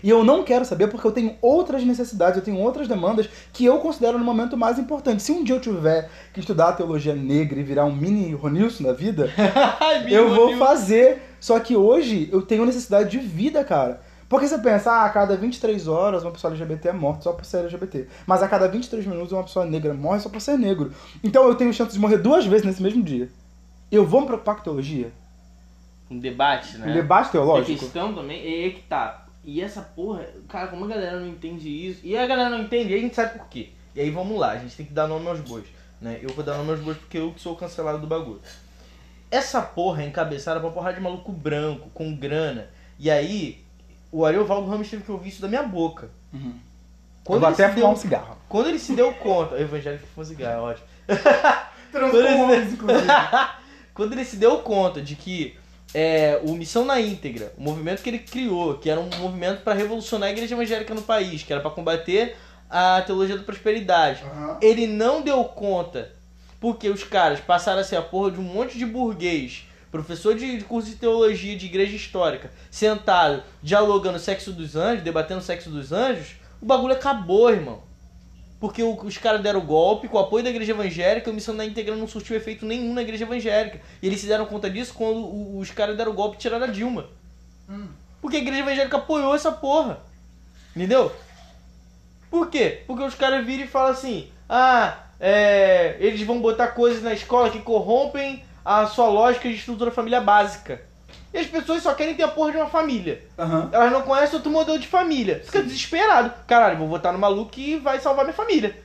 [SPEAKER 1] E eu não quero saber porque eu tenho outras necessidades, eu tenho outras demandas que eu considero no momento mais importante. Se um dia eu tiver que estudar a teologia negra e virar um mini Ronilson da vida, (laughs) eu vou fazer. Só que hoje eu tenho necessidade de vida, cara. Porque você pensa, ah, a cada 23 horas uma pessoa LGBT é morta só por ser LGBT. Mas a cada 23 minutos uma pessoa negra morre só por ser negro. Então eu tenho chance de morrer duas vezes nesse mesmo dia. Eu vou me preocupar com teologia?
[SPEAKER 2] Um debate, né?
[SPEAKER 1] Um debate
[SPEAKER 2] A
[SPEAKER 1] teológico?
[SPEAKER 2] questão também é que tá. E essa porra, cara, como a galera não entende isso. E a galera não entende, e a gente sabe por quê. E aí vamos lá, a gente tem que dar nome aos bois. Né? Eu vou dar nome aos bois porque eu sou cancelado do bagulho. Essa porra é encabeçada pra porra de maluco branco, com grana. E aí, o Ariovaldo Ramos teve que ouvir isso da minha boca.
[SPEAKER 1] Uhum.
[SPEAKER 2] Quando
[SPEAKER 1] eu vou
[SPEAKER 2] ele
[SPEAKER 1] até
[SPEAKER 2] se
[SPEAKER 1] fumar
[SPEAKER 2] deu-
[SPEAKER 1] um cigarro.
[SPEAKER 2] Quando ele se deu conta. O evangélico fuma cigarro, é ótimo. (laughs)
[SPEAKER 1] Transformamos, inclusive. (laughs)
[SPEAKER 2] Quando ele se deu conta de que é, o Missão na Íntegra, o movimento que ele criou, que era um movimento para revolucionar a igreja evangélica no país, que era para combater a teologia da prosperidade,
[SPEAKER 1] Aham.
[SPEAKER 2] ele não deu conta porque os caras passaram a ser a porra de um monte de burguês, professor de de curso de teologia de igreja histórica, sentado, dialogando o sexo dos anjos, debatendo o sexo dos anjos, o bagulho acabou, irmão. Porque o- os caras deram golpe com o apoio da igreja evangélica, a missão da íntegra não surtiu efeito nenhum na igreja evangélica. E eles se deram conta disso quando o- os caras deram golpe e tiraram a Dilma.
[SPEAKER 1] Hum.
[SPEAKER 2] Porque a igreja evangélica apoiou essa porra. Entendeu? Por quê? Porque os caras viram e falam assim: ah, é, eles vão botar coisas na escola que corrompem a sua lógica de estrutura família básica. E as pessoas só querem ter a porra de uma família.
[SPEAKER 1] Aham.
[SPEAKER 2] Elas não conhecem outro modelo de família. Fica desesperado. Caralho, vou votar no maluco que vai salvar minha família.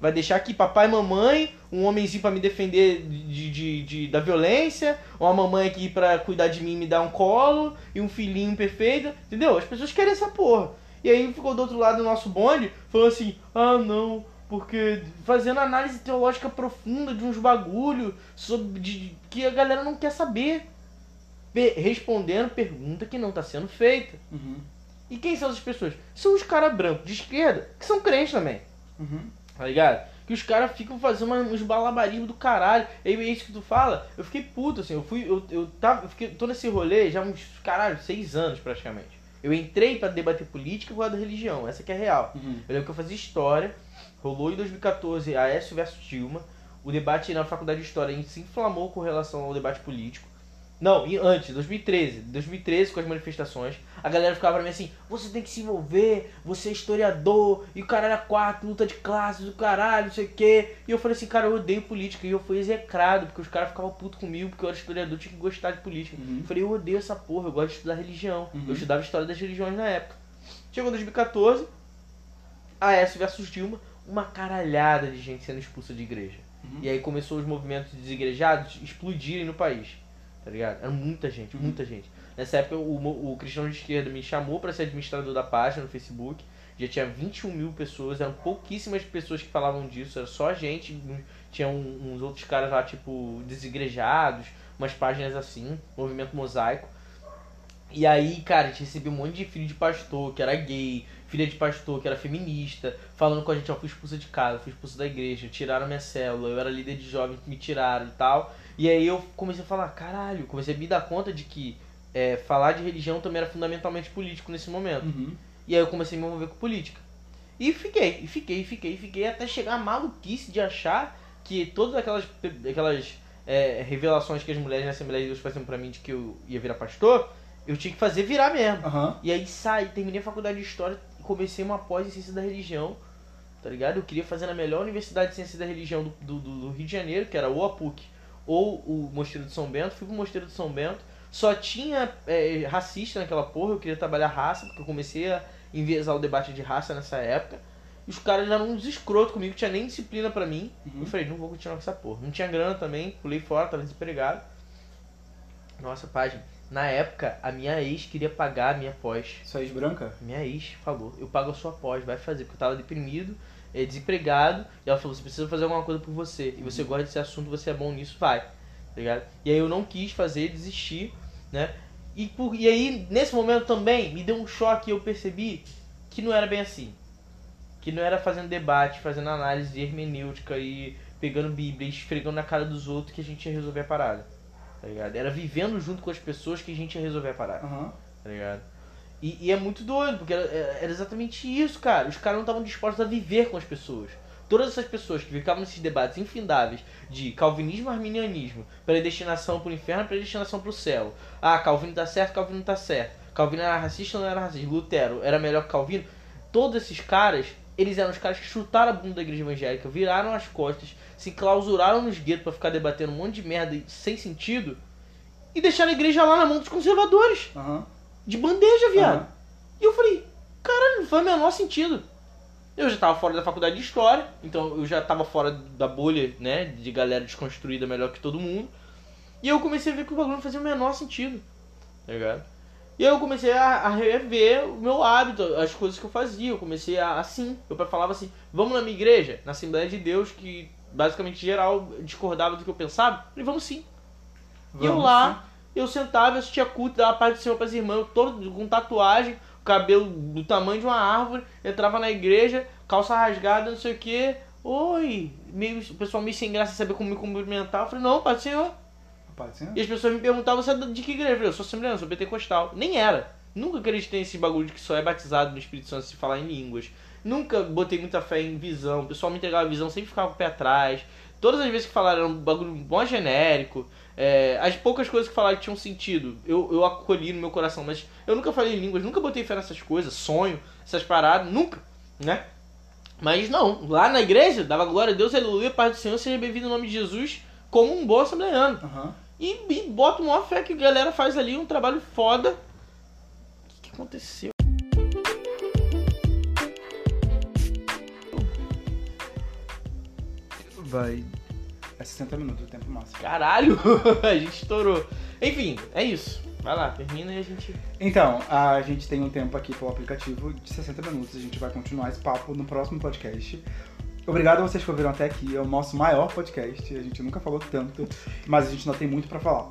[SPEAKER 2] Vai deixar aqui papai e mamãe, um homenzinho pra me defender de, de, de- da violência, uma mamãe aqui pra cuidar de mim e me dar um colo, e um filhinho perfeito, entendeu? As pessoas querem essa porra. E aí ficou do outro lado do nosso bonde, falou assim, ah não, porque fazendo análise teológica profunda de uns bagulho sobre de, que a galera não quer saber. Pe- respondendo pergunta que não tá sendo feita.
[SPEAKER 1] Uhum.
[SPEAKER 2] E quem são essas pessoas? São os caras brancos de esquerda, que são crentes também,
[SPEAKER 1] Uhum.
[SPEAKER 2] tá ligado? Que os caras ficam fazendo uns balabarismos do caralho. E é isso que tu fala, eu fiquei puto, assim, eu fui, eu, eu tava, eu fiquei, tô nesse rolê já há uns, caralho, seis anos praticamente. Eu entrei pra debater política por causa da religião, essa que é real.
[SPEAKER 1] Uhum.
[SPEAKER 2] Eu lembro que eu fazia história, rolou em 2014 Aécio versus Dilma. O debate na faculdade de história se inflamou com relação ao debate político. Não, e antes, 2013. 2013, com as manifestações, a galera ficava pra mim assim: você tem que se envolver, você é historiador, e o caralho é quatro, luta de classes, o caralho, não sei o quê. E eu falei assim: cara, eu odeio política. E eu fui execrado, porque os caras ficavam putos comigo, porque eu era historiador, tinha que gostar de política.
[SPEAKER 1] Uhum.
[SPEAKER 2] Eu falei: eu odeio essa porra, eu gosto de estudar religião.
[SPEAKER 1] Uhum.
[SPEAKER 2] Eu estudava história das religiões na época. Chegou 2014, AS versus Dilma, uma caralhada de gente sendo expulsa de igreja.
[SPEAKER 1] Uhum.
[SPEAKER 2] E aí começou os movimentos desigrejados explodirem no país. Tá ligado? Era muita gente,
[SPEAKER 1] Uhum.
[SPEAKER 2] muita gente. Nessa época o, o cristão de esquerda me chamou para ser administrador da página no Facebook. Já tinha 21 mil pessoas, eram pouquíssimas pessoas que falavam disso, era só a gente. Tinha um- uns outros caras lá, tipo, desigrejados, umas páginas assim, movimento mosaico. E aí, cara, a gente recebeu um monte de filho de pastor que era gay, filha de pastor que era feminista, falando com a gente, ó, fui expulsa de casa, fui expulsa da igreja, tiraram minha célula, eu era líder de jovens, me tiraram e tal. E aí eu comecei a falar, caralho, comecei a me dar conta de que é, falar de religião também era fundamentalmente político nesse momento.
[SPEAKER 1] Uhum.
[SPEAKER 2] E aí eu comecei a me envolver com política. E fiquei, e fiquei, e fiquei, e fiquei, até chegar a maluquice de achar que todas aquelas, aquelas é, revelações que as mulheres na Assembleia de Deus faziam pra mim de que eu ia virar pastor, eu tinha que fazer virar mesmo.
[SPEAKER 1] Aham.
[SPEAKER 2] E aí saí, terminei a faculdade de História e comecei uma pós em Ciência da Religião, tá ligado? Eu queria fazer na melhor universidade de Ciência da Religião do, do, do- Rio de Janeiro, que era ou a PUC ou o Mosteiro de São Bento. Fui pro Mosteiro de São Bento. Só tinha é, racista naquela porra, eu queria trabalhar raça, porque eu comecei a enviesar o debate de raça nessa época. E os caras eram uns escrotos comigo, tinha nem disciplina pra mim.
[SPEAKER 1] Uhum.
[SPEAKER 2] Eu falei, não vou continuar com essa porra. Não tinha grana também, pulei fora, tava desempregado. Nossa, página. Na época, a minha ex queria pagar a minha pós.
[SPEAKER 1] Sua ex branca?
[SPEAKER 2] Minha ex falou, eu pago a sua pós, vai fazer, porque eu tava deprimido, eh, desempregado, e ela falou, você precisa fazer alguma coisa por você, e você gosta desse assunto, você é bom nisso, vai. Tá ligado? E aí eu não quis fazer, desisti, né? E, por, e aí, nesse momento também, me deu um choque e eu percebi que não era bem assim. Que não era fazendo debate, fazendo análise hermenêutica e pegando Bíblia e esfregando na cara dos outros que a gente ia resolver a parada. Tá ligado? Era vivendo junto com as pessoas que a gente ia resolver a parada
[SPEAKER 1] Aham.
[SPEAKER 2] tá ligado? E, e é muito doido, porque era, era exatamente isso, cara. Os caras não estavam dispostos a viver com as pessoas. Todas essas pessoas que ficavam nesses debates infindáveis de calvinismo arminianismo, predestinação pro inferno, predestinação pro céu. Ah, Calvino tá certo, Calvino tá certo. Calvino era racista não era racista? Lutero era melhor que Calvino? Todos esses caras, eles eram os caras que chutaram a bunda da igreja evangélica, viraram as costas, se clausuraram nos guetos pra ficar debatendo um monte de merda sem sentido e deixaram a igreja lá na mão dos conservadores.
[SPEAKER 1] Aham.
[SPEAKER 2] De bandeja, viado.
[SPEAKER 1] Aham.
[SPEAKER 2] E eu falei, caralho, não faz o menor sentido. Eu já tava fora da faculdade de história, então eu já tava fora da bolha, né, de galera desconstruída melhor que todo mundo. E eu comecei a ver que o bagulho não fazia o menor sentido, tá ligado? E aí eu comecei a, a rever o meu hábito, as coisas que eu fazia. Eu comecei a, assim, pai falava assim, vamos na minha igreja, na Assembleia de Deus, que basicamente geral discordava do que eu pensava. Eu falei, vamos sim. e eu
[SPEAKER 1] Vamos
[SPEAKER 2] lá, eu sentava, assistia culto, dava paz do Senhor para as irmãs, todo com tatuagem, cabelo do tamanho de uma árvore, entrava na igreja, calça rasgada, não sei o que. Oi, meio, o pessoal meio sem graça saber como me cumprimentar. Eu falei, não, Pai do Senhor.
[SPEAKER 1] Pode ser?
[SPEAKER 2] E as pessoas me perguntavam, você é de que igreja? Eu falei, eu sou assembleano, sou pentecostal. Nem era. Nunca acreditei nesse bagulho de que só é batizado no Espírito Santo se falar em línguas. Nunca botei muita fé em visão. O pessoal me entregava visão, sempre ficava com o pé atrás. Todas as vezes que falaram era um bagulho mó genérico. É, as poucas coisas que falaram que tinham sentido, eu, eu acolhi no meu coração. Mas eu nunca falei em línguas, nunca botei fé nessas coisas, sonho, essas paradas, nunca, né? Mas não, lá na igreja, dava glória a Deus, aleluia, paz do Senhor, seja bem-vindo no nome de Jesus, como um bom assembleano.
[SPEAKER 1] Aham.
[SPEAKER 2] E, e bota uma fé que a galera faz ali um trabalho foda. O que, que aconteceu?
[SPEAKER 1] Vai. É 60 minutos o tempo máximo.
[SPEAKER 2] Caralho, (laughs) a gente estourou. Enfim, é isso. Vai lá, termina e a gente.
[SPEAKER 1] Então, a gente tem um tempo aqui pelo aplicativo de 60 minutos. A gente vai continuar esse papo no próximo podcast. Obrigado a vocês que ouviram até aqui. É o nosso maior podcast. A gente nunca falou tanto, mas a gente ainda tem muito pra falar.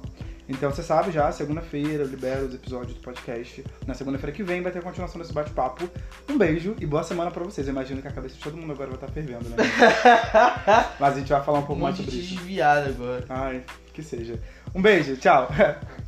[SPEAKER 1] Então você sabe já, segunda-feira eu libero os episódios do podcast. Na segunda-feira que vem vai ter a continuação desse bate-papo. Um beijo e boa semana pra vocês. Eu imagino que a cabeça de todo mundo agora vai estar fervendo, né? (laughs) mas a gente vai falar um
[SPEAKER 2] Um
[SPEAKER 1] pouco mais
[SPEAKER 2] monte
[SPEAKER 1] sobre isso.
[SPEAKER 2] desviado agora.
[SPEAKER 1] Ai, que seja. Um beijo, tchau. (laughs)